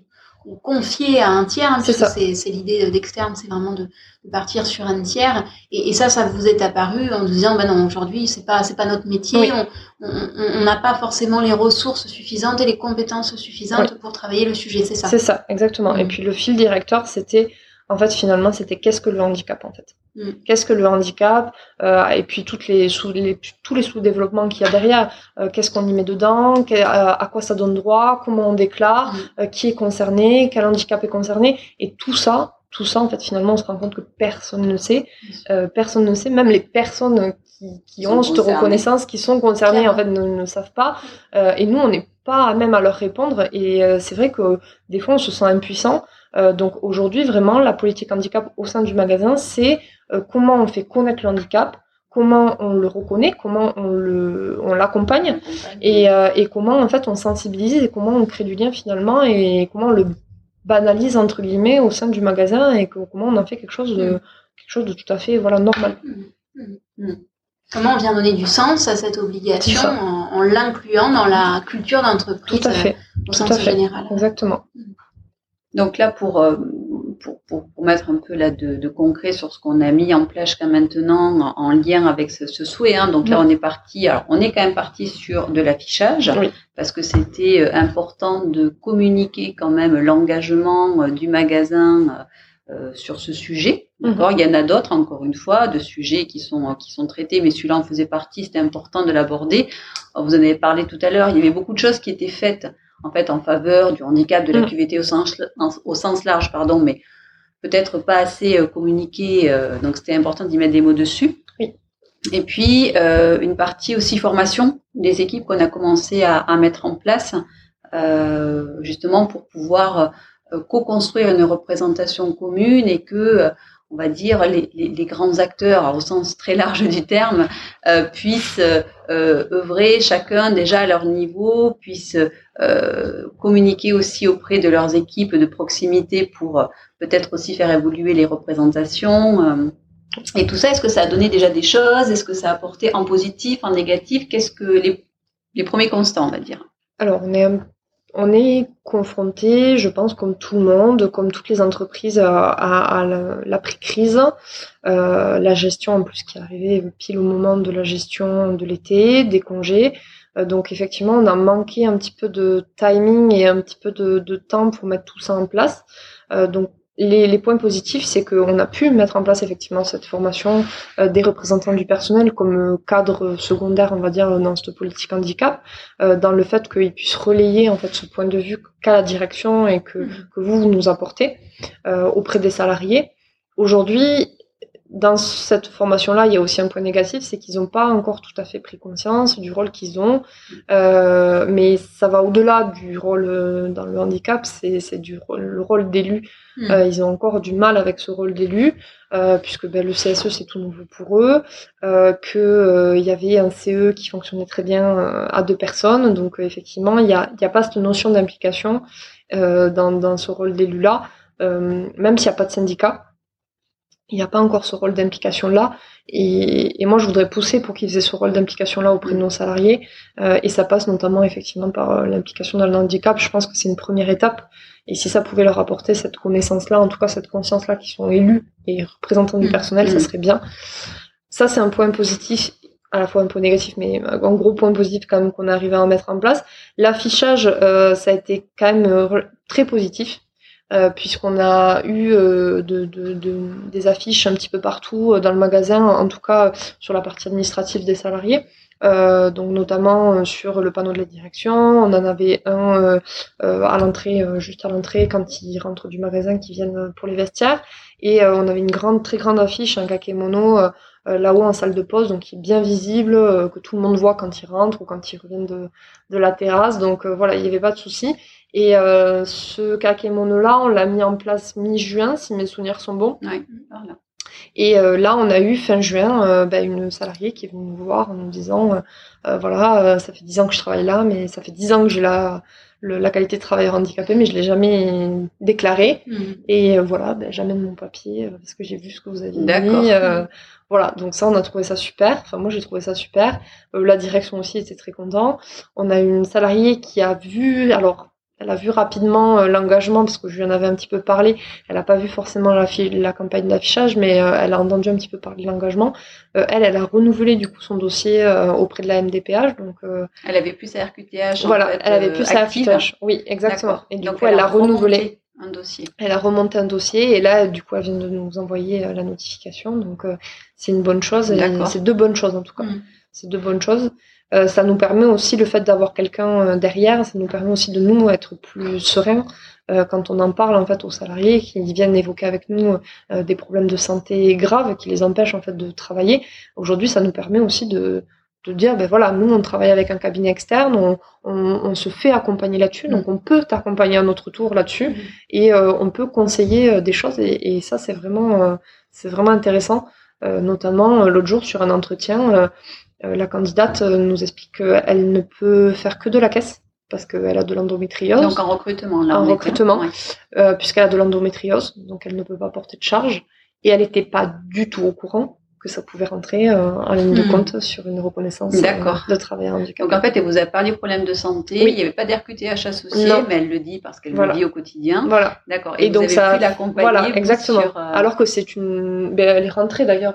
Ou confier à un tiers, hein, c'est l'idée d'externe, c'est vraiment de, partir sur un tiers. Et, ça, ça vous est apparu en disant, ben non, aujourd'hui, c'est pas, c'est pas notre métier. On n'a pas forcément les ressources suffisantes et les compétences suffisantes pour travailler le sujet. C'est ça. C'est ça, exactement. Et mm. puis le fil directeur, c'était, en fait, finalement, c'était qu'est-ce que le handicap, en fait? Mm. Qu'est-ce que le handicap euh, Et puis toutes les sous, les, tous les sous-développements qu'il y a derrière. Euh, qu'est-ce qu'on y met dedans euh, À quoi ça donne droit Comment on déclare mm. Qui est concerné Quel handicap est concerné Et tout ça, tout ça, en fait, finalement, on se rend compte que personne ne sait. personne ne sait. Même les personnes qui, qui ont cette reconnaissance, qui sont concernées, en fait, ne, ne savent pas. et nous, on n'est pas même à leur répondre. Et c'est vrai que des fois, on se sent impuissant. donc aujourd'hui, vraiment, la politique handicap au sein du magasin, c'est euh, comment on fait connaître le handicap, comment on le reconnaît, comment on le, on l'accompagne, et, euh, et comment en fait on sensibilise et comment on crée du lien finalement et comment on le banalise entre guillemets au sein du magasin et comment on en fait quelque chose de quelque chose de tout à fait voilà normal. Mm, mm, mm. Comment on vient donner du sens à cette obligation en, l'incluant dans la culture d'entreprise tout à fait, au sens général. Exactement. Donc là, pour, euh, pour, pour, pour, mettre un peu là de, de concret sur ce qu'on a mis en place jusqu'à maintenant en, lien avec ce, ce souhait. Hein. Donc là, on est parti. Alors, on est quand même parti sur de l'affichage parce que c'était euh, important de communiquer quand même l'engagement euh, du magasin euh, sur ce sujet. Mhm. D'accord. Il y en a d'autres, encore une fois, de sujets qui sont qui sont traités, mais celui-là en faisait partie. C'était important de l'aborder. Vous en avez parlé tout à l'heure. Il y avait beaucoup de choses qui étaient faites en fait en faveur du handicap, de la mm. QVT au sens, au sens large, pardon, mais peut-être pas assez euh, communiqué. Euh, donc c'était important d'y mettre des mots dessus. Oui. Et puis euh, une partie aussi formation des équipes qu'on a commencé à, à, mettre en place, justement pour pouvoir co-construire une représentation commune et que on va dire, les, grands acteurs, au sens très large du terme, euh, puissent euh, œuvrer chacun déjà à leur niveau, puissent euh, communiquer aussi auprès de leurs équipes de proximité pour peut-être aussi faire évoluer les représentations. Et tout ça, est-ce que ça a donné déjà des choses? Est-ce que ça a apporté en positif, en négatif? Qu'est-ce que les, premiers constants, on va dire? Alors, on est un on est confronté, je pense, comme tout le monde, comme toutes les entreprises, à, l'après-crise. Euh, la gestion, en plus, qui est arrivée pile au moment de la gestion de l'été, des congés. Euh, donc, effectivement, on a manqué un petit peu de timing et un petit peu de, temps pour mettre tout ça en place. Euh, donc, les, points positifs, c'est qu'on a pu mettre en place effectivement cette formation euh, des représentants du personnel comme euh, cadre secondaire, on va dire, dans cette politique handicap, euh, dans le fait qu'ils puissent relayer en fait ce point de vue qu'a la direction et que, mmh. que vous, vous nous apportez auprès des salariés. Aujourd'hui, dans cette formation-là, il y a aussi un point négatif, c'est qu'ils n'ont pas encore tout à fait pris conscience du rôle qu'ils ont. Euh, mais ça va au-delà du rôle euh, dans le handicap, c'est du rôle, le rôle d'élu. Hmm. Euh, ils ont encore du mal avec ce rôle d'élu, euh, puisque ben, le CSE c'est tout nouveau pour eux, euh, qu'il y avait un CE qui fonctionnait très bien à deux personnes. Donc effectivement, il n'y a, y a pas cette notion d'implication dans, dans ce rôle d'élu-là, même s'il n'y a pas de syndicat il n'y a pas encore ce rôle d'implication-là. Et, moi, je voudrais pousser pour qu'ils aient ce rôle d'implication-là auprès de nos salariés. Euh, et ça passe notamment effectivement par euh, l'implication dans le handicap. Je pense que c'est une première étape. Et si ça pouvait leur apporter cette connaissance-là, en tout cas cette conscience-là, qu'ils sont élus et représentants du mmh. personnel, ça mmh. serait bien. Ça, c'est un point positif, à la fois un point négatif, mais un gros point positif quand même qu'on est arrivé à mettre en place. L'affichage, euh, ça a été quand même très positif. Euh, puisqu'on a eu euh, de, de, de, des affiches un petit peu partout euh, dans le magasin, en tout cas sur la partie administrative des salariés. Euh, donc notamment sur le panneau de la direction, on en avait un à l'entrée, juste à l'entrée quand ils rentrent du magasin, qui viennent pour les vestiaires, et on avait une grande, très grande affiche, un kakémono là-haut en salle de pause, donc qui est bien visible, que tout le monde voit quand ils rentrent ou quand ils reviennent de, de la terrasse. Donc voilà, il n'y avait pas de souci. Et euh, ce kakémono-là, on l'a mis en place mi-juin, si mes souvenirs sont bons. Et euh, là, on a eu fin juin euh, bah, une salariée qui est venue nous voir en nous disant voilà, ça fait dix ans que je travaille là, mais ça fait dix ans que j'ai la, la qualité de travailleur handicapé, mais je l'ai jamais déclaré. Mmh. Et voilà, ben, j'amène mon papier parce que j'ai vu ce que vous avez mis. Voilà, donc ça, on a trouvé ça super. Enfin, moi, j'ai trouvé ça super. la direction aussi était très content. On a une salariée qui a vu, alors elle a vu rapidement euh, l'engagement parce que je lui en avais un petit peu parlé. Elle n'a pas vu forcément la, la campagne d'affichage, mais euh, elle a entendu un petit peu parler de l'engagement. Euh, elle, elle a renouvelé du coup son dossier auprès de la MDPH. Donc, elle avait plus sa RQTH. Voilà, elle avait plus sa RQTH. Oui, exactement. Et du coup, elle, a renouvelé un dossier. Elle a remonté un dossier et là, du coup, elle vient de nous envoyer la notification. Donc, c'est une bonne chose. C'est deux bonnes choses en tout cas. Mm. C'est deux bonnes choses. Euh, ça nous permet aussi le fait d'avoir quelqu'un euh, derrière, ça nous permet aussi de nous être plus sereins euh, quand on en parle en fait aux salariés qui viennent évoquer avec nous des problèmes de santé graves qui les empêchent en fait de travailler. Aujourd'hui, ça nous permet aussi de, de dire ben voilà, nous on travaille avec un cabinet externe, on, on, se fait accompagner là-dessus, donc on peut t'accompagner à notre tour là-dessus et on peut conseiller des choses et, et ça c'est vraiment c'est vraiment intéressant. notamment l'autre jour sur un entretien, euh, la candidate euh, nous explique qu'elle ne peut faire que de la caisse parce qu'elle a de l'endométriose. Donc en recrutement, là. En recrutement, euh, puisqu'elle a de l'endométriose, donc elle ne peut pas porter de charge. Et elle n'était pas du tout au courant que ça pouvait rentrer euh, en ligne de hmm. compte sur une reconnaissance euh, de travail handicapé. Donc en fait, elle vous a parlé problème de santé, oui. il n'y avait pas d'RQTH associé, mais elle le dit parce qu'elle le dit au quotidien. Voilà. D'accord. Et, donc ça, pu l'accompagner voilà, exactement. Sur, euh, Alors que c'est une, ben, elle est rentrée d'ailleurs,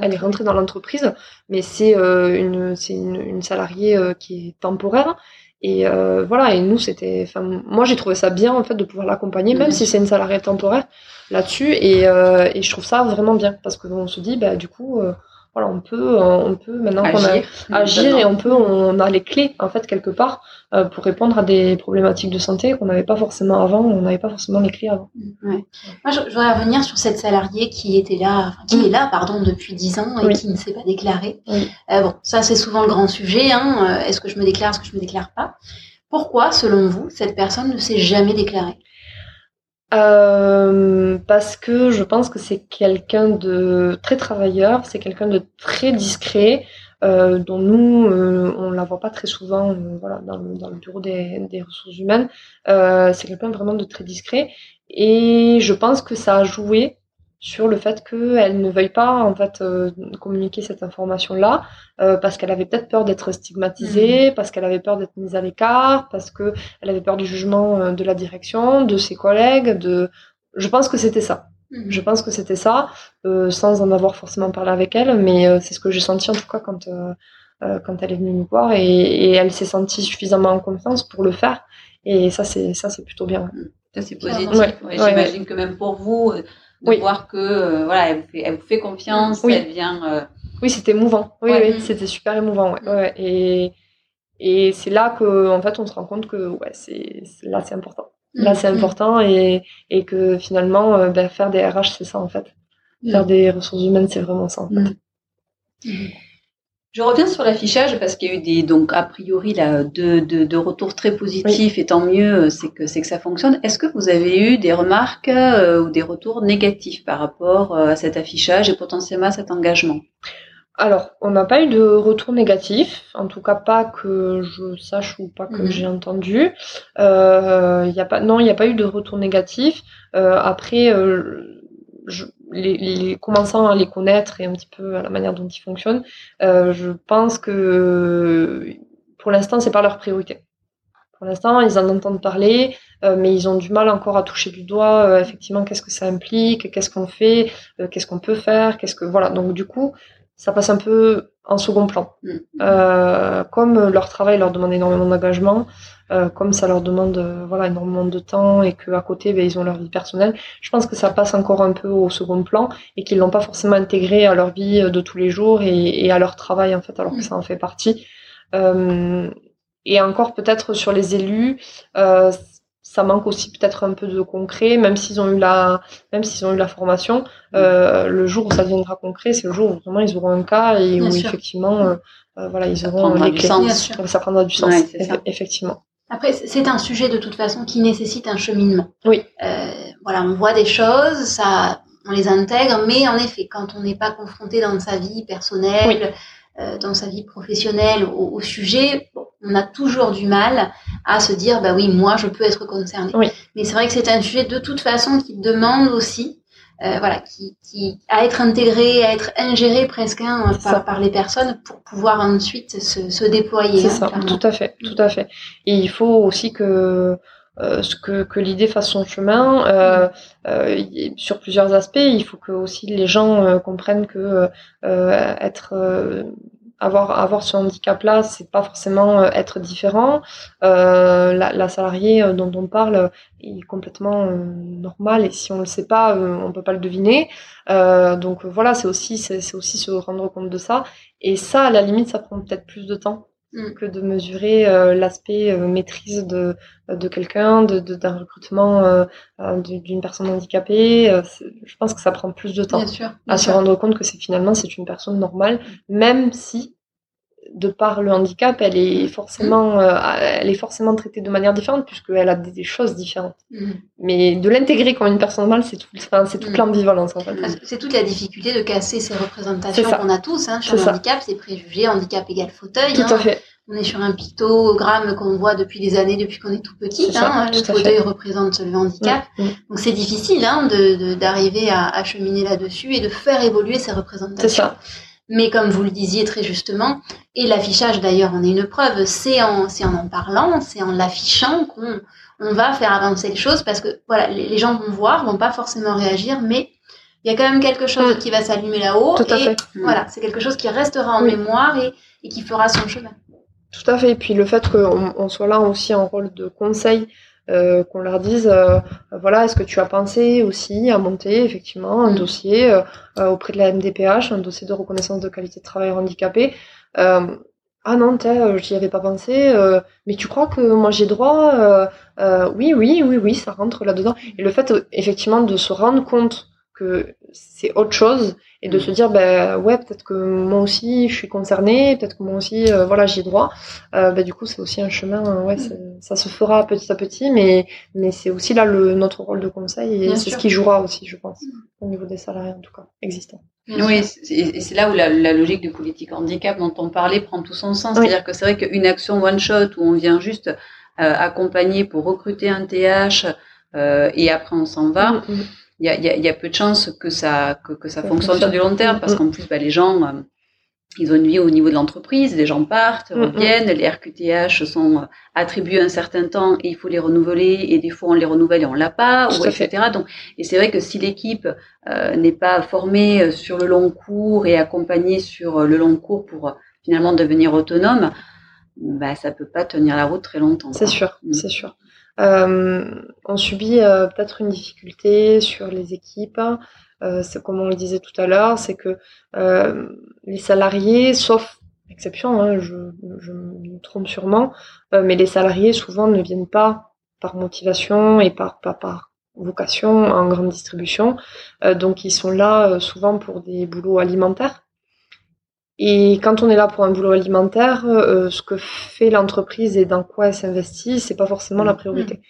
elle est rentrée dans l'entreprise, mais c'est une, c'est une, une, salariée qui est temporaire. Et voilà, et nous c'était, enfin, moi j'ai trouvé ça bien en fait de pouvoir l'accompagner, même si c'est une salariée temporaire, là-dessus. Et, euh, et, je trouve ça vraiment bien parce que on se dit bah du coup euh, voilà on peut euh, on peut maintenant qu'on a agir. et on peut on a les clés en fait quelque part pour répondre à des problématiques de santé qu'on n'avait pas forcément avant on n'avait pas forcément les clés avant. Ouais. moi je, voudrais revenir sur cette salariée qui était là qui mm. est là pardon depuis 10 ans et qui ne s'est pas déclarée. Bon ça c'est souvent le grand sujet hein. est-ce que je me déclare est-ce que je me déclare pas? Pourquoi selon vous cette personne ne s'est jamais déclarée? Euh, parce que je pense que c'est quelqu'un de très travailleur, c'est quelqu'un de très discret, euh, dont nous, euh, on la voit pas très souvent euh, voilà, dans, le, dans le bureau des, des ressources humaines. Euh, c'est quelqu'un vraiment de très discret. Et je pense que ça a joué sur le fait qu'elle ne veuille pas en fait euh, communiquer cette information là euh, parce qu'elle avait peut-être peur d'être stigmatisée mmh. parce qu'elle avait peur d'être mise à l'écart parce que elle avait peur du jugement euh, de la direction de ses collègues de je pense que c'était ça. Mmh. je pense que c'était ça sans en avoir forcément parlé avec elle mais c'est ce que j'ai senti en tout cas quand quand elle est venue nous voir et, et elle s'est sentie suffisamment en confiance pour le faire et ça c'est ça c'est plutôt bien. Ça c'est positif. J'imagine que même pour vous de voir que euh, voilà, elle vous, fait, elle vous fait confiance, elle vient. Euh, oui, c'était émouvant. Oui, oui, c'était super émouvant. Ouais. Et et c'est là que en fait on se rend compte que ouais, c'est là c'est important. Là, mm. c'est important et, et que finalement, euh, ben, faire des RH, c'est ça en fait. Faire des ressources humaines, c'est vraiment ça. En fait. Je reviens sur l'affichage parce qu'il y a eu des donc a priori là de, de, de retours très positifs et tant mieux c'est que c'est que ça fonctionne. Est-ce que vous avez eu des remarques euh, ou des retours négatifs par rapport euh, à cet affichage et potentiellement à cet engagement? Alors on n'a pas eu de retour négatif, en tout cas pas que je sache ou pas que Mhm. j'ai entendu. Euh, il y a pas non il n'y a pas eu de retour négatif. Euh, après euh, je, les, commençant à les connaître et un petit peu à la manière dont ils fonctionnent, euh, je pense que pour l'instant, c'est pas leur priorité. Pour l'instant, ils en entendent parler, euh, mais ils ont du mal encore à toucher du doigt, euh, effectivement, qu'est-ce que ça implique, qu'est-ce qu'on fait, qu'est-ce qu'on peut faire, qu'est-ce que voilà. Donc du coup, ça passe un peu en second plan. Mm. Euh, comme leur travail leur demande énormément d'engagement, euh, comme ça leur demande euh, voilà énormément de temps et qu'à côté ben, ils ont leur vie personnelle, je pense que ça passe encore un peu au second plan et qu'ils l'ont pas forcément intégré à leur vie de tous les jours et, et à leur travail en fait alors que Mm. ça en fait partie. Euh, et encore peut-être sur les élus, euh, ça manque aussi peut-être un peu de concret, même s'ils ont eu la, même s'ils ont eu la formation. Euh, le jour où ça deviendra concret, c'est le jour où vraiment ils auront un cas et Bien où sûr. effectivement, euh, euh, voilà, ils Ça auront prendra les du clés. sens. Bien sûr. Ça prendra du sens, Ouais, c'est ça. eff- effectivement. Après, c'est un sujet de toute façon qui nécessite un cheminement. Oui. Euh, voilà, on voit des choses, ça, on les intègre, mais en effet, quand on n'est pas confronté dans sa vie personnelle, euh, dans sa vie professionnelle au, au sujet, bon, on a toujours du mal à se dire, bah oui, moi, je peux être concerné. Oui. Mais c'est vrai que c'est un sujet de toute façon qui demande aussi, euh, voilà, qui, qui à être intégré, à être ingéré presque hein, par, par les personnes pour pouvoir ensuite se, se déployer. C'est hein, ça, clairement. tout à fait, tout à fait. Et il faut aussi que euh, que, que l'idée fasse son chemin euh, euh, sur plusieurs aspects. Il faut que aussi les gens comprennent que être avoir avoir ce handicap-là, c'est pas forcément euh, être différent. Euh, la, la salariée euh, dont on parle est complètement euh, normale et si on le sait pas, euh, on peut pas le deviner. Donc voilà, c'est aussi c'est aussi se rendre compte de ça. Et ça, à la limite, ça prend peut-être plus de temps. Que de mesurer euh, l'aspect euh, maîtrise de, de quelqu'un, de, de- d'un recrutement euh, du- d'une personne handicapée. Euh, je pense que ça prend plus de temps Bien sûr. bien à se rendre compte que c'est finalement c'est une personne normale, même si de par le handicap, elle est forcément, euh, elle est forcément traitée de manière différente puisqu'elle a des, des choses différentes. Mm. Mais de l'intégrer comme une personne normale, c'est tout, enfin, c'est toute Mm. l'ambivalence en fait. C'est toute la difficulté de casser ces représentations qu'on a tous hein, sur le ça. handicap, ces préjugés, handicap égale fauteuil. Tout hein. à fait. On est sur un pictogramme qu'on voit depuis des années, depuis qu'on est tout petit. Ça, hein. Le tout fauteuil représente le handicap. Mm. Donc c'est difficile hein, de- de- d'arriver à, à cheminer là-dessus et de faire évoluer ces représentations. C'est ça. Mais comme vous le disiez très justement, et l'affichage d'ailleurs en est une preuve, c'est en, c'est en en parlant, c'est en l'affichant qu'on on va faire avancer les choses parce que voilà, les, les gens vont voir, vont pas forcément réagir, mais il y a quand même quelque chose Mm. qui va s'allumer là-haut. Tout à et fait. Voilà, c'est quelque chose qui restera en Oui. mémoire et, et qui fera son chemin. Tout à fait. Et puis le fait qu'on on soit là aussi en rôle de conseil, euh, qu'on leur dise, euh, voilà, est-ce que tu as pensé aussi à monter effectivement un Mm. dossier euh, euh, auprès de la MDPH, un dossier de reconnaissance de qualité de travail handicapé euh, ah non, t'es, j'y avais pas pensé, euh, mais tu crois que moi j'ai droit euh, euh, Oui, oui, oui, oui, ça rentre là-dedans. Et le fait, effectivement, de se rendre compte que c'est autre chose et de Mm. se dire, ben ouais, peut-être que moi aussi je suis concernée, peut-être que moi aussi, euh, voilà, j'y ai droit. Euh, ben, du coup, c'est aussi un chemin, euh, ouais, c'est- ça se fera petit à petit, mais, mais c'est aussi là le, notre rôle de conseil et c'est ce qui jouera aussi, je pense, au niveau des salariés en tout cas, existants. Oui, et c'est là où la, la logique de politique handicap dont on parlait prend tout son sens. Oui. C'est-à-dire que c'est vrai qu'une action one shot où on vient juste euh, accompagner pour recruter un TH euh, et après on s'en va, Mm, mm. Il y a, il y, a, il y a peu de chances que ça, que, que ça fonctionne sur du long terme parce qu'en plus, bah, les gens, euh, ils ont une vie au niveau de l'entreprise, les gens partent, reviennent, les RQTH sont euh, attribués un certain temps et il faut les renouveler et des fois on les renouvelle et on l'a pas, ou, fait. etc. Donc, et c'est vrai que si l'équipe euh, n'est pas formée sur le long cours et accompagnée sur le long cours pour finalement devenir autonome, bah, ça peut pas tenir la route très longtemps. C'est sûr, Mm. c'est sûr. Euh, on subit euh, peut-être une difficulté sur les équipes. Euh, c'est comme on le disait tout à l'heure, c'est que euh, les salariés, sauf exception, hein, je, je me trompe sûrement, euh, mais les salariés souvent ne viennent pas par motivation et par, pas par vocation en grande distribution. donc ils sont là souvent pour des boulots alimentaires. Et quand on est là pour un boulot alimentaire, ce que fait l'entreprise et dans quoi elle s'investit, c'est pas forcément la priorité.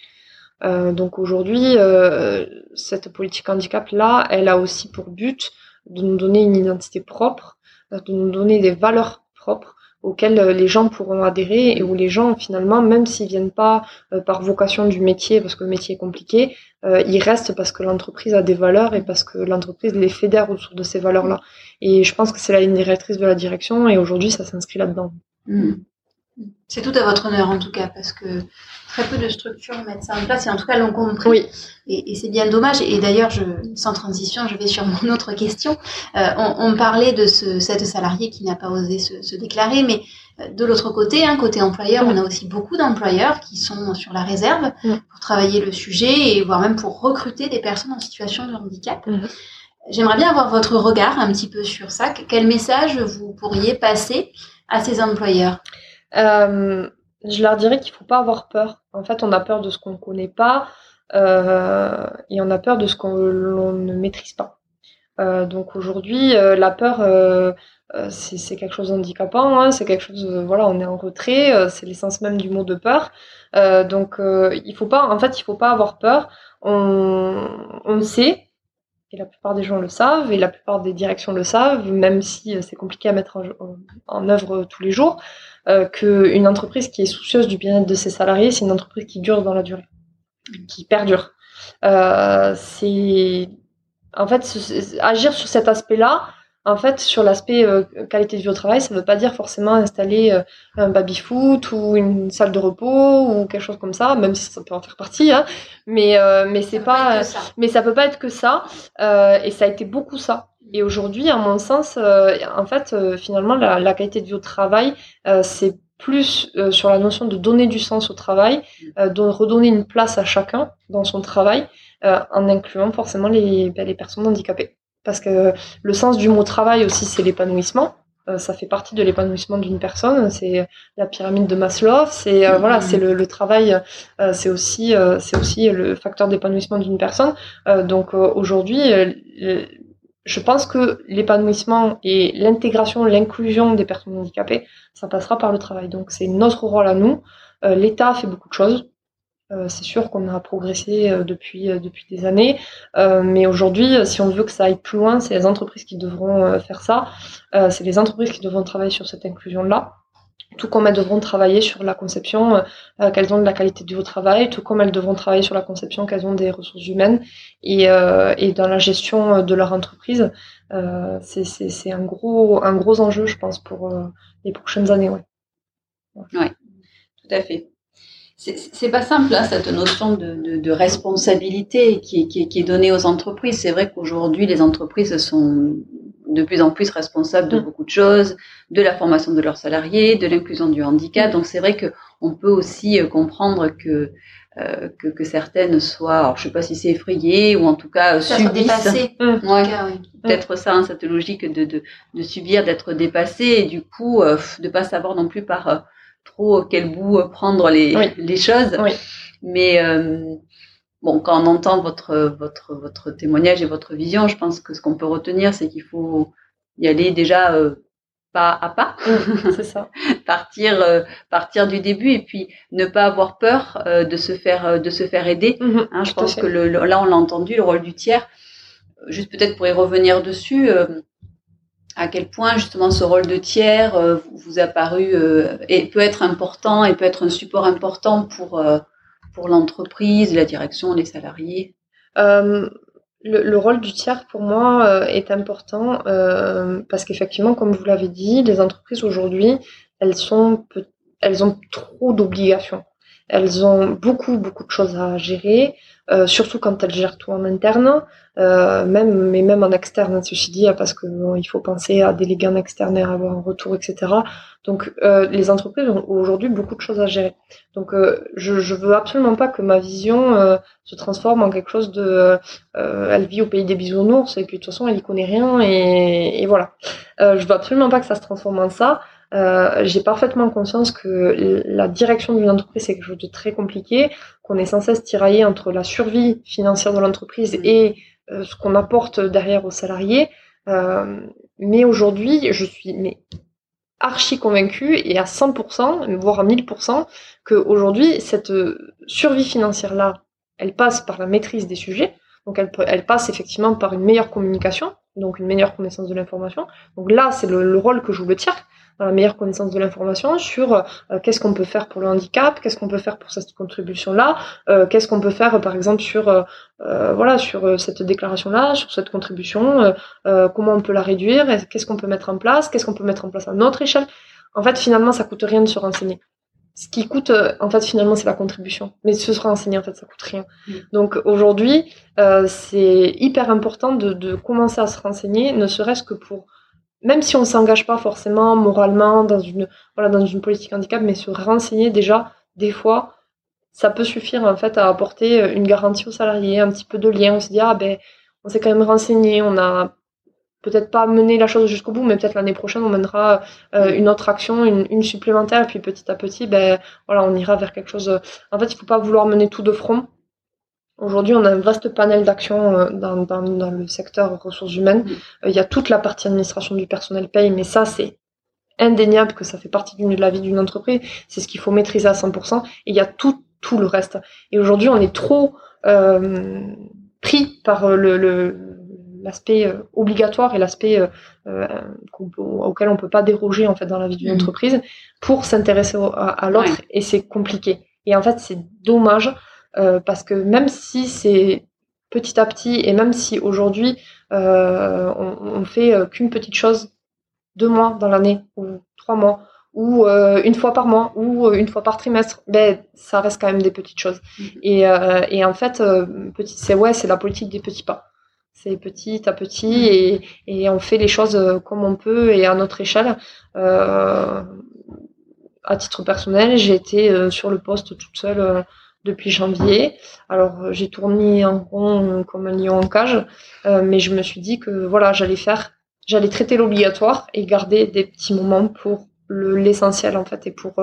Euh, donc aujourd'hui, euh, cette politique handicap-là, elle a aussi pour but de nous donner une identité propre, euh, de nous donner des valeurs propres auxquelles les gens pourront adhérer et où les gens finalement, même s'ils viennent pas par vocation du métier, parce que le métier est compliqué, ils restent parce que l'entreprise a des valeurs et parce que l'entreprise les fédère autour de ces valeurs-là. Et je pense que c'est la ligne directrice de la direction et aujourd'hui ça s'inscrit là-dedans. Mmh. C'est tout à votre honneur en tout cas, parce que très peu de structures mettent ça en place et en tout cas l'ont compris. Oui. Et, c'est bien dommage. Et d'ailleurs, je, sans transition, je vais sur mon autre question. Euh, on, parlait de ce, cette salarié qui n'a pas osé se, déclarer, mais euh, de l'autre côté, hein, côté employeur, on a aussi beaucoup d'employeurs qui sont sur la réserve pour travailler le sujet et voire même pour recruter des personnes en situation de handicap. J'aimerais bien avoir votre regard un petit peu sur ça. Quel message vous pourriez passer à ces employeurs? Euh, je leur dirais qu'il faut pas avoir peur. En fait, on a peur de ce qu'on ne connaît pas euh, et on a peur de ce qu'on ne maîtrise pas. Euh, donc aujourd'hui, euh, la peur, c'est quelque chose d'handicapant. Hein, c'est quelque chose, voilà, on est en retrait. c'est l'essence même du mot de peur. donc il faut pas, en fait, il faut pas avoir peur. On, on sait, et la plupart des gens le savent, et la plupart des directions le savent, même si c'est compliqué à mettre en, en œuvre tous les jours euh, qu'une entreprise qui est soucieuse du bien-être de ses salariés, c'est une entreprise qui dure dans la durée, qui perdure. Euh, c'est en fait agir sur cet aspect-là. En fait, sur l'aspect euh, qualité de vie au travail, ça ne veut pas dire forcément installer euh, un baby-foot ou une salle de repos ou quelque chose comme ça, même si ça peut en faire partie. Hein. Mais mais c'est pas, mais ça peut pas être que ça. et ça a été beaucoup ça et aujourd'hui, à mon sens, euh, en fait, euh, finalement, la, qualité de vie au travail, euh, c'est plus sur la notion de donner du sens au travail, de redonner une place à chacun dans son travail, en incluant forcément les, ben, les personnes handicapées. Parce que le sens du mot travail aussi, c'est l'épanouissement. ça fait partie de l'épanouissement d'une personne. C'est la pyramide de Maslow. C'est voilà, c'est le, le, travail. c'est aussi c'est aussi le facteur d'épanouissement d'une personne. donc aujourd'hui, je pense que l'épanouissement et l'intégration, l'inclusion des personnes handicapées, ça passera par le travail. Donc c'est notre rôle à nous. Euh, L'État fait beaucoup de choses. Euh, c'est sûr qu'on a progressé euh, depuis depuis des années, mais aujourd'hui, si on veut que ça aille plus loin, c'est les entreprises qui devront faire ça. c'est les entreprises qui devront travailler sur cette inclusion-là tout comme elles devront travailler sur la conception euh, qu'elles ont de la qualité du travail, tout comme elles devront travailler sur la conception qu'elles ont des ressources humaines et, euh, et dans la gestion de leur entreprise. Euh, c'est un gros, un gros enjeu, je pense, pour euh, les prochaines années. Oui, ouais, tout à fait. C'est pas simple, hein, cette notion de, de, de responsabilité qui, qui, qui, est donnée aux entreprises. C'est vrai qu'aujourd'hui, les entreprises sont de plus en plus responsables de mm. beaucoup de choses, de la formation de leurs salariés, de l'inclusion du handicap. Donc c'est vrai que on peut aussi euh, comprendre que, euh, que, que certaines soient, alors je sais pas si c'est effrayé ou en tout cas subissent. Mm. Ouais, Peut-être ça, hein, cette logique de, de, de subir, d'être dépassé et du coup euh, de pas savoir non plus par euh, trop quel bout prendre les, les choses. Oui. Mais bon, quand on entend votre, votre, votre témoignage et votre vision, je pense que ce qu'on peut retenir, c'est qu'il faut y aller déjà euh, pas à pas. c'est ça. partir, euh, partir du début et puis ne pas avoir peur euh, de se faire, de se faire aider. Mhm, hein, je pense que le, là, on l'a entendu, le rôle du tiers. Juste peut-être pour y revenir dessus, à quel point justement ce rôle de tiers vous a paru et peut être important et peut être un support important pour pour l'entreprise, la direction, les salariés? Euh, le, rôle du tiers pour moi euh, est important euh, parce qu'effectivement, comme vous l'avez dit, les entreprises aujourd'hui, elles elles ont trop d'obligations. Elles ont beaucoup beaucoup de choses à gérer. Euh, surtout quand elles gèrent tout en interne, euh, même mais même en externe, ceci dit, parce que il faut penser à déléguer en externe et avoir un retour, etc. Donc euh, les entreprises ont aujourd'hui beaucoup de choses à gérer. Donc je, je veux absolument pas que ma vision se transforme en quelque chose de elle vit au pays des bisounours et puis de toute façon elle y connaît rien et, et voilà. je veux absolument pas que ça se transforme en ça. J'ai parfaitement conscience que la direction d'une entreprise c'est quelque chose de très compliqué, qu'on est sans cesse tiraillé entre la survie financière de l'entreprise et ce qu'on apporte derrière aux salariés. mais aujourd'hui, je suis mais archi convaincu et à 100%, voire à 1000%, qu'aujourd'hui, cette survie financière-là, elle passe par la maîtrise des sujets. Donc elle, elle passe effectivement par une meilleure communication, donc une meilleure connaissance de l'information. Donc là, c'est le, rôle que joue le tiers, meilleure connaissance de l'information sur euh, qu'est-ce qu'on peut faire pour le handicap, qu'est-ce qu'on peut faire pour cette contribution-là, euh, qu'est-ce qu'on peut faire par exemple sur euh, voilà sur cette déclaration-là, sur cette contribution, comment on peut la réduire, qu'est-ce qu'on peut mettre en place, qu'est-ce qu'on peut mettre en place à notre échelle. En fait, finalement, ça coûte rien de se renseigner ce qui coûte, en fait, finalement, c'est la contribution. Mais ce sera enseigné, en fait, ça coûte rien. Donc aujourd'hui, euh, c'est hyper important de, de, commencer à se renseigner, ne serait-ce que pour, même si on s'engage pas forcément moralement dans une, voilà, dans une politique handicap, mais se renseigner déjà, des fois, ça peut suffire en fait à apporter une garantie aux salariés, un petit peu de lien. On se dit ah ben, on s'est quand même renseigné, on a peut-être pas mener la chose jusqu'au bout, mais peut-être l'année prochaine on mènera euh, une autre action, une, une, supplémentaire, et puis petit à petit, ben voilà, on ira vers quelque chose. En fait, il faut pas vouloir mener tout de front. Aujourd'hui, on a un vaste panel d'actions euh, dans, dans, dans, le secteur ressources humaines. Euh, il y a toute la partie administration du personnel paye, mais ça c'est indéniable que ça fait partie de la vie d'une entreprise. C'est ce qu'il faut maîtriser à 100%. Et il y a tout tout le reste. Et aujourd'hui, on est trop euh, pris par le, l'aspect euh, obligatoire et l'aspect euh, auquel on peut pas déroger en fait dans la vie d'une mmh. entreprise pour s'intéresser à, l'autre et c'est compliqué. Et en fait, c'est dommage parce que même si c'est petit à petit et même si aujourd'hui on, on, fait qu'une petite chose deux mois dans l'année ou trois mois ou une fois par mois ou une fois par trimestre, ben ça reste quand même des petites choses. Mmh. Et, et en fait, petit, c'est ouais, c'est la politique des petits pas c'est petit à petit et, et, on fait les choses euh, comme on peut et à notre échelle. Euh, à titre personnel, j'ai été euh, sur le poste toute seule euh, depuis janvier. Alors j'ai tourné en rond comme un lion en cage, mais je me suis dit que voilà, j'allais faire, j'allais traiter l'obligatoire et garder des petits moments pour l'essentiel en fait et pour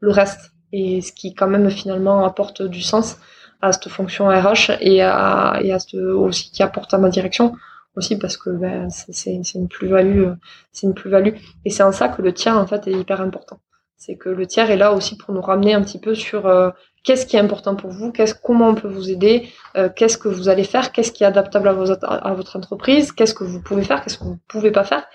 le reste. Et ce qui quand même finalement apporte du sens à cette fonction RH et à, et à ce, aussi qui apporte à ma direction aussi parce que ben, c'est une plus-value c'est une plus-value. Et c'est en ça que le tiers en fait est hyper important. C'est que le tiers est là aussi pour nous ramener un petit peu sur euh, qu'est-ce qui est important pour vous qu'est-ce comment on peut vous aider euh, qu'est-ce que vous allez faire qu'est-ce qui est adaptable à, vos, à votre entreprise qu'est-ce que vous pouvez faire qu'est-ce que vous pouvez pas faire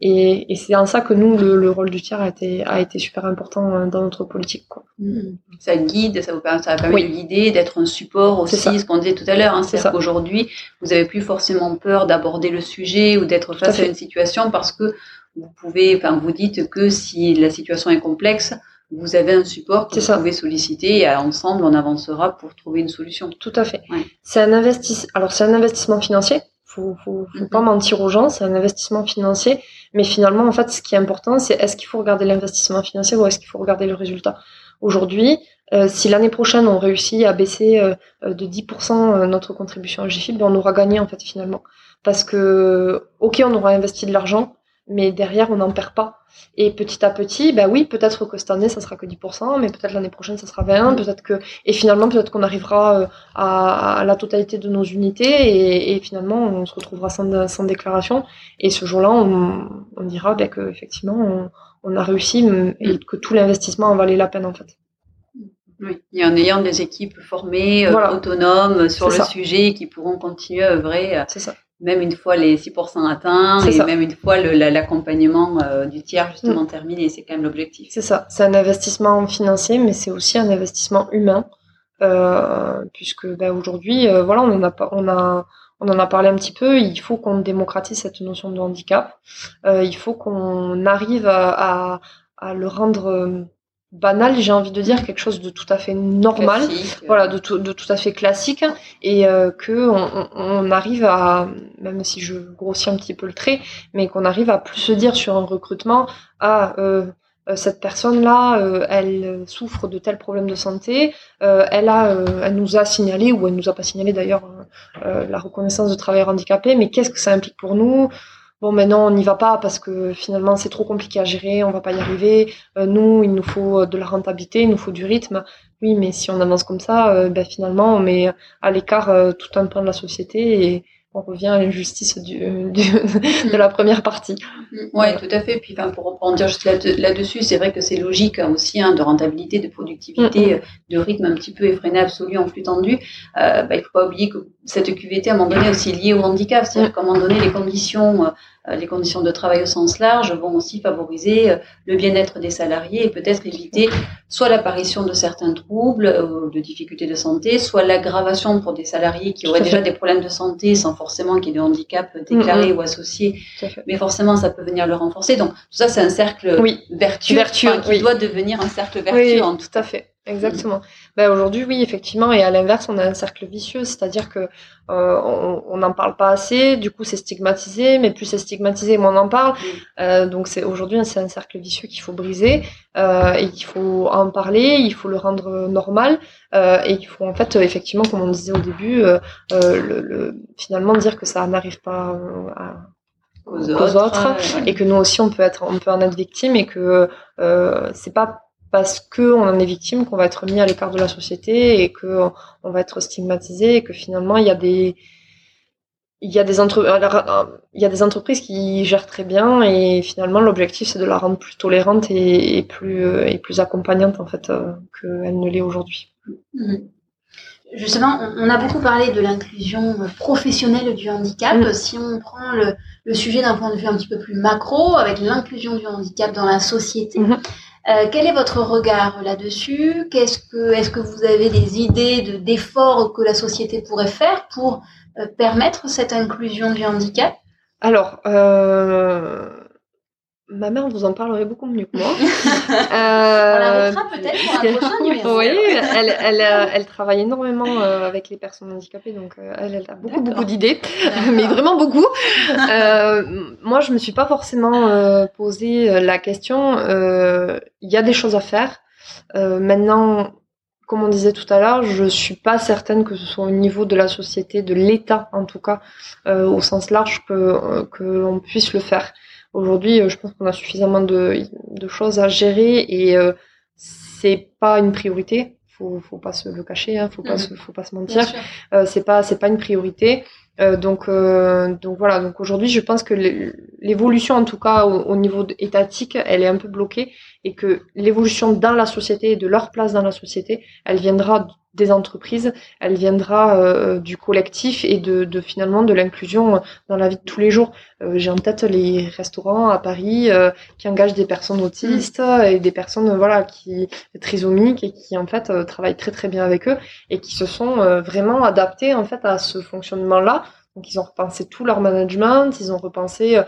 et, et c'est en ça que nous, le, le, rôle du tiers a été, a été super important euh, dans notre politique. Quoi. Mmh. Ça guide, ça vous permet, ça permet de guider, d'être un support aussi, ce qu'on disait tout à l'heure. Hein, C'est-à-dire qu'aujourd'hui, vous avez plus forcément peur d'aborder le sujet ou d'être face à, une situation parce que vous pouvez, enfin, vous dites que si la situation est complexe, vous avez un support que vous pouvez solliciter et ensemble on avancera pour trouver une solution. Tout à fait. Ouais. C'est un investissement. Alors c'est un investissement financier faut, faut, faut pas mentir aux gens, c'est un investissement financier. Mais finalement, en fait, ce qui est important, c'est est-ce qu'il faut regarder l'investissement financier ou est-ce qu'il faut regarder le résultat? Aujourd'hui, euh, si l'année prochaine on réussit à baisser euh, de 10% euh, notre contribution à GFIP, ben, on aura gagné en fait finalement. Parce que, ok, on aura investi de l'argent, mais derrière, on n'en perd pas. Et petit à petit, bah oui, peut-être que cette année, ça sera que 10%, mais peut-être l'année prochaine, ça sera 20, peut-être que, et finalement, peut-être qu'on arrivera euh, à, la totalité de nos unités, et, et finalement, on se retrouvera sans, sans déclaration, et ce jour-là, on, on, dira bah, que effectivement, on, on, a réussi, et que tout l'investissement en valait la peine, en fait. Oui, et en ayant des équipes formées, euh, autonomes sur le sujet, qui pourront continuer à œuvrer. Même une fois les 6% atteints et même une fois l'accompagnement euh, du tiers justement mm. terminé. C'est quand même l'objectif. C'est ça. C'est un investissement financier, mais c'est aussi un investissement humain, euh, puisque bah, aujourd'hui, euh, voilà, on en a on a, on en a parlé un petit peu. Il faut qu'on démocratise cette notion de handicap. Euh, il faut qu'on arrive à, à, à, le rendre banal, j'ai envie de dire quelque chose de tout à fait normal, voilà, de tout, de tout à fait classique, et euh, que on, on, arrive à, même si je grossis un petit peu le trait, mais qu'on arrive à plus se dire sur un recrutement, ah, euh, euh cette personne-là, euh, elle souffre de tel problème de santé, euh, elle a, elle nous a signalé ou elle nous a pas signalé d'ailleurs la reconnaissance de travailleurs handicapés, mais qu'est-ce que ça implique pour nous? Bon maintenant on n'y va pas parce que finalement c'est trop compliqué à gérer, on va pas y arriver. nous, il nous faut de la rentabilité, il nous faut du rythme. Oui, mais si on avance comme ça, ben, finalement on met à l'écart tout un pan de la société et on revient à l'injustice du, de la première partie. Oui, tout à fait. Puis enfin, pour rebondir juste là-dessus, c'est vrai que c'est logique hein, aussi hein, de rentabilité, de productivité, euh, de rythme un petit peu effréné, absolu en flux tendu. Euh, bah, il ne faut pas oublier que cette QVT, à un moment donné, est aussi liée au handicap. C'est-à-dire qu'à un moment donné, les conditions euh, euh, les conditions de travail au sens large vont aussi favoriser euh, le bien-être des salariés et peut-être éviter soit l'apparition de certains troubles ou de difficultés de santé, soit l'aggravation pour des salariés qui auraient déjà des problèmes de santé sans forcément qu'il y ait de handicap déclaré ou associé. Mais forcément, ça peut venir le renforcer. Donc, tout ça, c'est un cercle vertueux, qui doit devenir un cercle vertueux. Oui, tout à fait. Exactement. Ben aujourd'hui, oui, effectivement, et à l'inverse, on a un cercle vicieux, c'est-à-dire que euh, on n'en parle pas assez, du coup, c'est stigmatisé, mais plus c'est stigmatisé, moins on en parle. Euh, donc, c'est aujourd'hui, c'est un cercle vicieux qu'il faut briser euh, et qu'il faut en parler, il faut le rendre normal euh, et il faut en fait, effectivement, comme on disait au début, euh, euh, le, le, finalement dire que ça n'arrive pas à, aux, autres, et que nous aussi on peut être on peut en être victime et que euh, c'est pas parce qu'on en est victime qu'on va être mis à l'écart de la société et que on va être stigmatisé et que finalement il y a des il y a des entre... il y a des entreprises qui gèrent très bien et finalement l'objectif c'est de la rendre plus tolérante et, plus et plus accompagnante en fait euh, qu'elle ne l'est aujourd'hui. Mmh. Justement, on a beaucoup parlé de l'inclusion professionnelle du handicap. Mmh. Si on prend le, le sujet d'un point de vue un petit peu plus macro, avec l'inclusion du handicap dans la société, mmh. Euh, quel est votre regard là-dessus? Qu'est-ce que, est-ce que vous avez des idées de, d'efforts que la société pourrait faire pour euh, permettre cette inclusion du handicap? Alors, euh, Ma mère vous en parlerait beaucoup mieux que moi. euh, On la mettra peut-être pour un prochain numéro. Oui, elle, elle, euh, elle, travaille énormément euh, avec les personnes handicapées, donc euh, elle, elle, a beaucoup, beaucoup d'idées, mais vraiment beaucoup. moi, je me suis pas forcément posé la question. Il y a des choses à faire. maintenant, comme on disait tout à l'heure, je suis pas certaine que ce soit au niveau de la société, de l'État en tout cas, au sens large, que, que l'on puisse le faire. Aujourd'hui, euh, je pense qu'on a suffisamment de, de, choses à gérer et euh, c'est pas une priorité. Faut, faut pas se le cacher, hein, faut pas, mm. se, faut pas se mentir. Euh, c'est pas, c'est pas une priorité. Euh, donc, euh, donc voilà. Donc aujourd'hui, je pense que l'évolution, en tout cas au, au, niveau étatique, elle est un peu bloquée et que l'évolution dans la société et de leur place dans la société, elle viendra des entreprises, elle viendra euh, du collectif et de, de finalement de l'inclusion dans la vie de tous les jours. Euh, j'ai en tête les restaurants à Paris euh, qui engagent des personnes autistes et des personnes voilà qui trisomiques et qui en fait travaillent très très bien avec eux et qui se sont vraiment adaptés en fait à ce fonctionnement là. Donc ils ont repensé tout leur management, ils ont repensé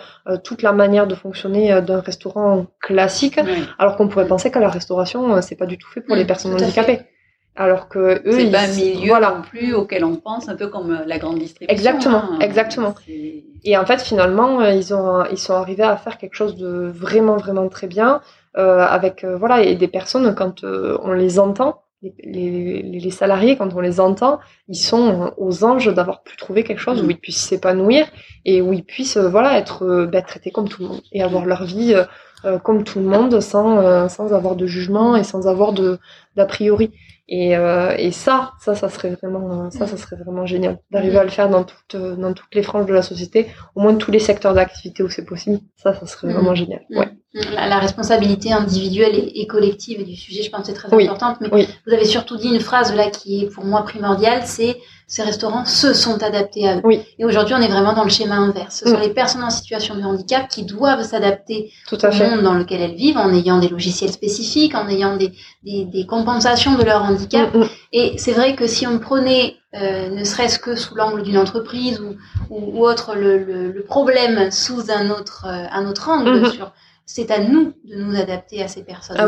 toute la manière de fonctionner d'un restaurant classique, alors qu'on pourrait penser que la restauration c'est pas du tout fait pour les personnes handicapées. Alors que eux, c'est pas un milieu voilà. non plus auquel on pense, un peu comme euh, la grande distribution. Exactement, hein. exactement. Et en fait, finalement, euh, ils ont, ils sont arrivés à faire quelque chose de vraiment, vraiment très bien euh, avec euh, voilà et des personnes quand euh, on les entend, les, les, les, salariés quand on les entend, ils sont aux anges d'avoir pu trouver quelque chose où mm. ils puissent s'épanouir et où ils puissent voilà être bah, traités comme tout le monde et avoir leur vie comme tout le monde sans sans avoir de jugement et sans avoir de d'a priori. Et, euh, et ça, ça, ça serait vraiment, ça, ça serait vraiment génial d'arriver à le faire dans toutes, dans toutes les franges de la société, au moins tous les secteurs d'activité où c'est possible. Ça, ça serait vraiment génial. Ouais. La, responsabilité individuelle et, collective du sujet, je pense, c'est très importante. Mais vous avez surtout dit une phrase là qui est pour moi primordiale, c'est ces restaurants se sont adaptés à eux. Oui. Et aujourd'hui, on est vraiment dans le schéma inverse. Ce sont mm. les personnes en situation de handicap qui doivent s'adapter au monde dans lequel elles vivent, en ayant des logiciels spécifiques, en ayant des, des, des compensations de leur handicap. Mm, mm. Et c'est vrai que si on prenait, euh, ne serait-ce que sous l'angle d'une entreprise ou, ou, autre, le, le, le, problème sous un autre, euh, un autre angle, sur c'est à nous de nous adapter à ces personnes-là. Ah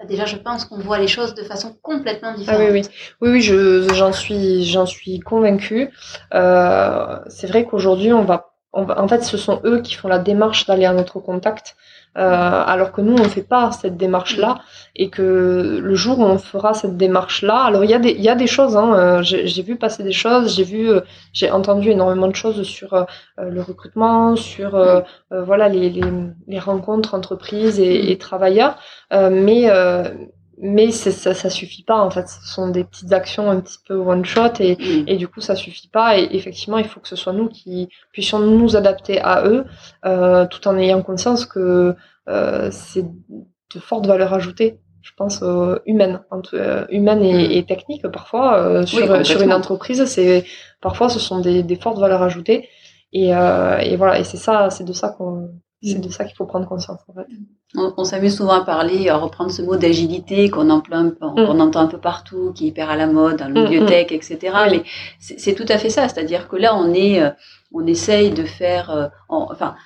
oui, déjà, je pense qu'on voit les choses de façon complètement différente. Ah oui, oui, oui, oui je, j'en suis, j'en suis convaincue. Euh, c'est vrai qu'aujourd'hui, on va en fait, ce sont eux qui font la démarche d'aller à notre contact, alors que nous, on ne fait pas cette démarche-là, et que le jour où on fera cette démarche-là, alors il y a des, il y a des choses, hein, euh, j'ai vu passer des choses, j'ai vu, euh, j'ai entendu énormément de choses sur le recrutement, sur voilà les, les, les, rencontres entreprises et, et travailleurs, mais mais ça, ça suffit pas en fait. Ce sont des petites actions un petit peu one shot et, mm. et du coup ça suffit pas. Et effectivement, il faut que ce soit nous qui puissions nous adapter à eux, euh, tout en ayant conscience que euh, c'est de fortes valeurs ajoutées. Je pense euh, humaines, euh, humaines et, mm. et techniques parfois euh, sur, sur une entreprise. C'est parfois ce sont des, des fortes valeurs ajoutées. Et, euh, et voilà. Et c'est ça, c'est de ça qu'on c'est mm. de ça qu'il faut prendre conscience en fait. On, s'amuse souvent à parler, à reprendre ce mot d'agilité qu'on emploie, mm. qu'on entend un peu partout, qui est hyper à la mode dans le milieu tech, etc. Mais c'est tout à fait ça, c'est-à-dire que là on est, euh, on essaye de faire, euh, enfin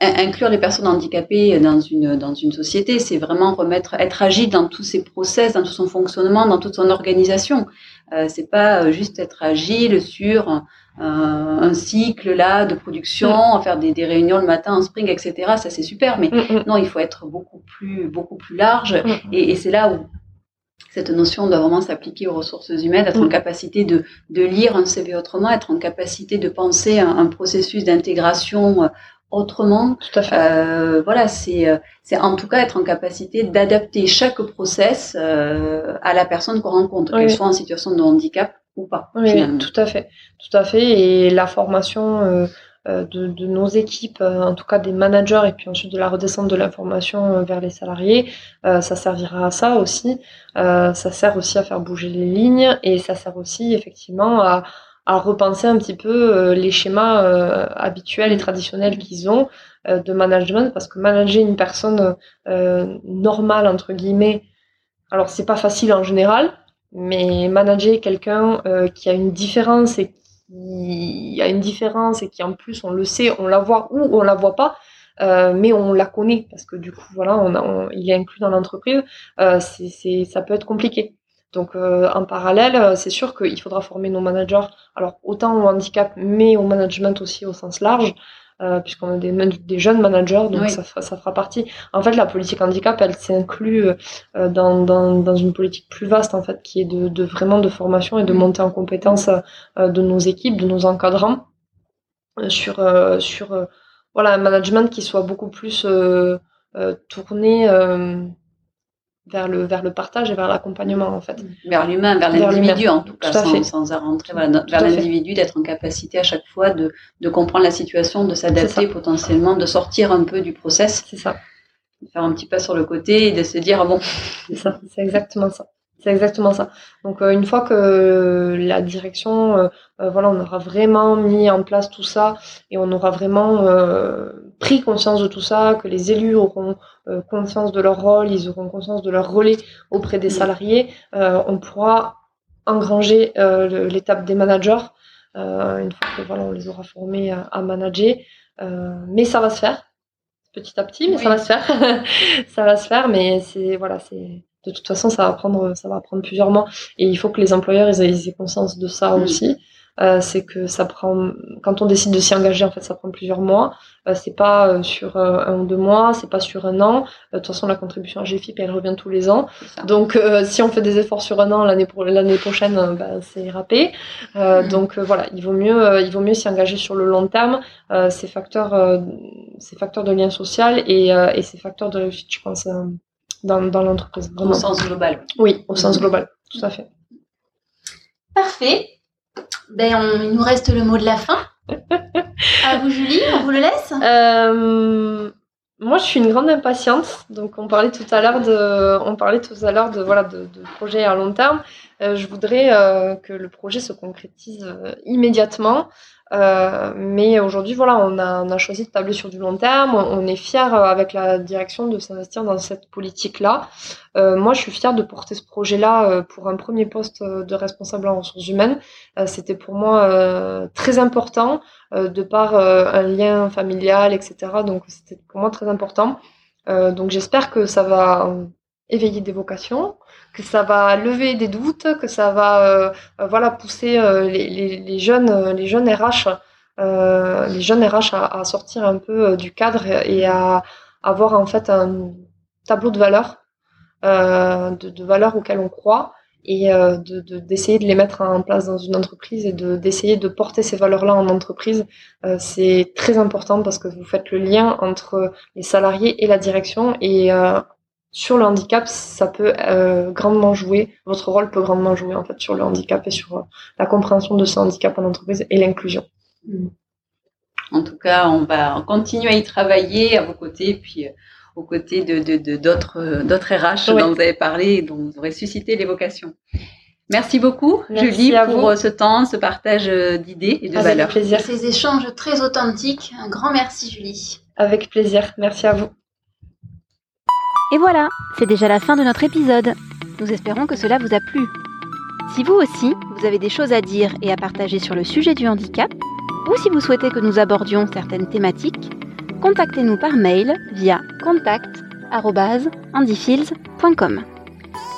inclure les personnes handicapées dans une dans une société, c'est vraiment remettre, être agile dans tous ses process, dans tout son fonctionnement, dans toute son organisation. Euh, c'est pas euh, juste être agile sur un cycle là de production, mm. faire des, des, réunions le matin en spring, etc. Ça c'est super, mais mm, mm. non, il faut être beaucoup plus beaucoup plus large. Et, et c'est là où cette notion doit vraiment s'appliquer aux ressources humaines, être en capacité de, de lire un CV autrement, être en capacité de penser un, un processus d'intégration autrement. Tout à fait. Euh, voilà, c'est euh, c'est en tout cas être en capacité d'adapter chaque process euh, à la personne qu'on rencontre, qu'elle soit en situation de handicap ou pas. Oui, tout à fait, tout à fait. Et la formation euh, euh, de, de, nos équipes, en tout cas des managers, et puis ensuite de la redescente de l'information vers les salariés, ça servira à ça aussi. ça sert aussi à faire bouger les lignes et ça sert aussi effectivement à à repenser un petit peu euh, les schémas euh, habituels et traditionnels qu'ils ont euh, de management parce que manager une personne normale entre guillemets alors c'est pas facile en général mais manager quelqu'un qui a une différence et qui a une différence et qui en plus on le sait on la voit ou on la voit pas mais on la connaît parce que du coup voilà on, il est inclus dans l'entreprise c'est ça peut être compliqué. Donc euh, en parallèle, euh, c'est sûr qu'il faudra former nos managers, alors autant au handicap, mais au management aussi au sens large, euh, puisqu'on a des, des, jeunes managers, donc ça, ça, fera partie. En fait, la politique handicap, elle s'inclut euh, dans, dans, dans, une politique plus vaste, en fait, qui est de, de vraiment de formation et de montée en compétence euh, de nos équipes, de nos encadrants, sur, sur voilà, un management qui soit beaucoup plus tourné vers le, vers le partage et vers l'accompagnement en fait. Vers l'humain, vers l'individu en tout cas, sans, sans rentrer voilà, vers l'individu, d'être en capacité à chaque fois de, de comprendre la situation, de s'adapter potentiellement, de sortir un peu du process. C'est ça. De faire un petit pas sur le côté et de se dire, ah bon. C'est ça, c'est exactement ça. C'est exactement ça. Donc euh, une fois que la direction, euh, euh, voilà, on aura vraiment mis en place tout ça et on aura vraiment pris conscience de tout ça, que les élus auront conscience de leur rôle, ils auront conscience de leur relais auprès des salariés, on pourra engranger l'étape des managers une fois que voilà, on les aura formés à, manager. mais ça va se faire petit à petit, mais ça va se faire. ça va se faire, mais c'est voilà, c'est de toute façon, ça va prendre, ça va prendre plusieurs mois. Et il faut que les employeurs ils aient, conscience de ça aussi. Euh, c'est que ça prend, quand on décide de s'y engager, en fait, ça prend plusieurs mois. Euh, c'est pas euh, sur euh, un ou deux mois, c'est pas sur un an. de toute façon, la contribution à GFIP, elle revient tous les ans. Donc, si on fait des efforts sur un an, l'année prochaine, bah, c'est râpé. Mm. Donc voilà, il vaut mieux, il vaut mieux s'y engager sur le long terme. ces facteurs, ces facteurs de lien social et, et ces facteurs de réussite, je pense dans, dans l'entreprise. Au sens global. Oui, au sens global, tout à fait. Parfait. Ben, on, il nous reste le mot de la fin. à vous, Julie, on vous le laisse euh, Moi, je suis une grande impatiente. Donc, on parlait tout à l'heure de, on parlait tout à l'heure de voilà de, de projets à long terme. Euh, je voudrais euh, que le projet se concrétise euh, immédiatement. Euh, mais aujourd'hui, voilà, on a, on a, choisi de tabler sur du long terme. On, est fier euh, avec la direction de s'investir dans cette politique-là. Euh, moi, je suis fière de porter ce projet-là euh, pour un premier poste de responsable en ressources humaines. C'était pour moi très important de par un lien familial, etc. Donc, c'était pour moi très important. donc, j'espère que ça va éveiller des vocations, que ça va lever des doutes, que ça va euh, euh, voilà pousser euh, les, les, les, jeunes les jeunes RH les jeunes RH à, sortir un peu du cadre et à avoir en fait un tableau de valeurs, de, de valeurs auxquelles on croit et d'essayer de, de, les mettre en place dans une entreprise et d'essayer de, porter ces valeurs-là en entreprise. Euh, c'est très important parce que vous faites le lien entre les salariés et la direction et euh, sur le handicap, ça peut euh, grandement jouer, votre rôle peut grandement jouer en fait sur le handicap et sur euh, la compréhension de ce handicap en entreprise et l'inclusion. En tout cas, on va continuer à y travailler à vos côtés, puis aux côtés de, d'autres, d'autres RH dont vous avez parlé et dont vous aurez suscité l'évocation. Merci beaucoup, Julie, pour euh, ce temps, ce partage euh, d'idées et de Avec valeurs. Plaisir. Ces échanges très authentiques. Un grand merci, Julie. Avec plaisir. Merci à vous. Et voilà, c'est déjà la fin de notre épisode. Nous espérons que cela vous a plu. Si vous aussi, vous avez des choses à dire et à partager sur le sujet du handicap, ou si vous souhaitez que nous abordions certaines thématiques, contactez-nous par mail via contact.andyfields.com.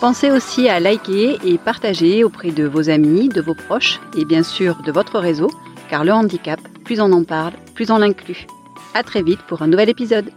Pensez aussi à liker et partager auprès de vos amis, de vos proches et bien sûr de votre réseau, car le handicap, plus on en parle, plus on l'inclut. À très vite pour un nouvel épisode.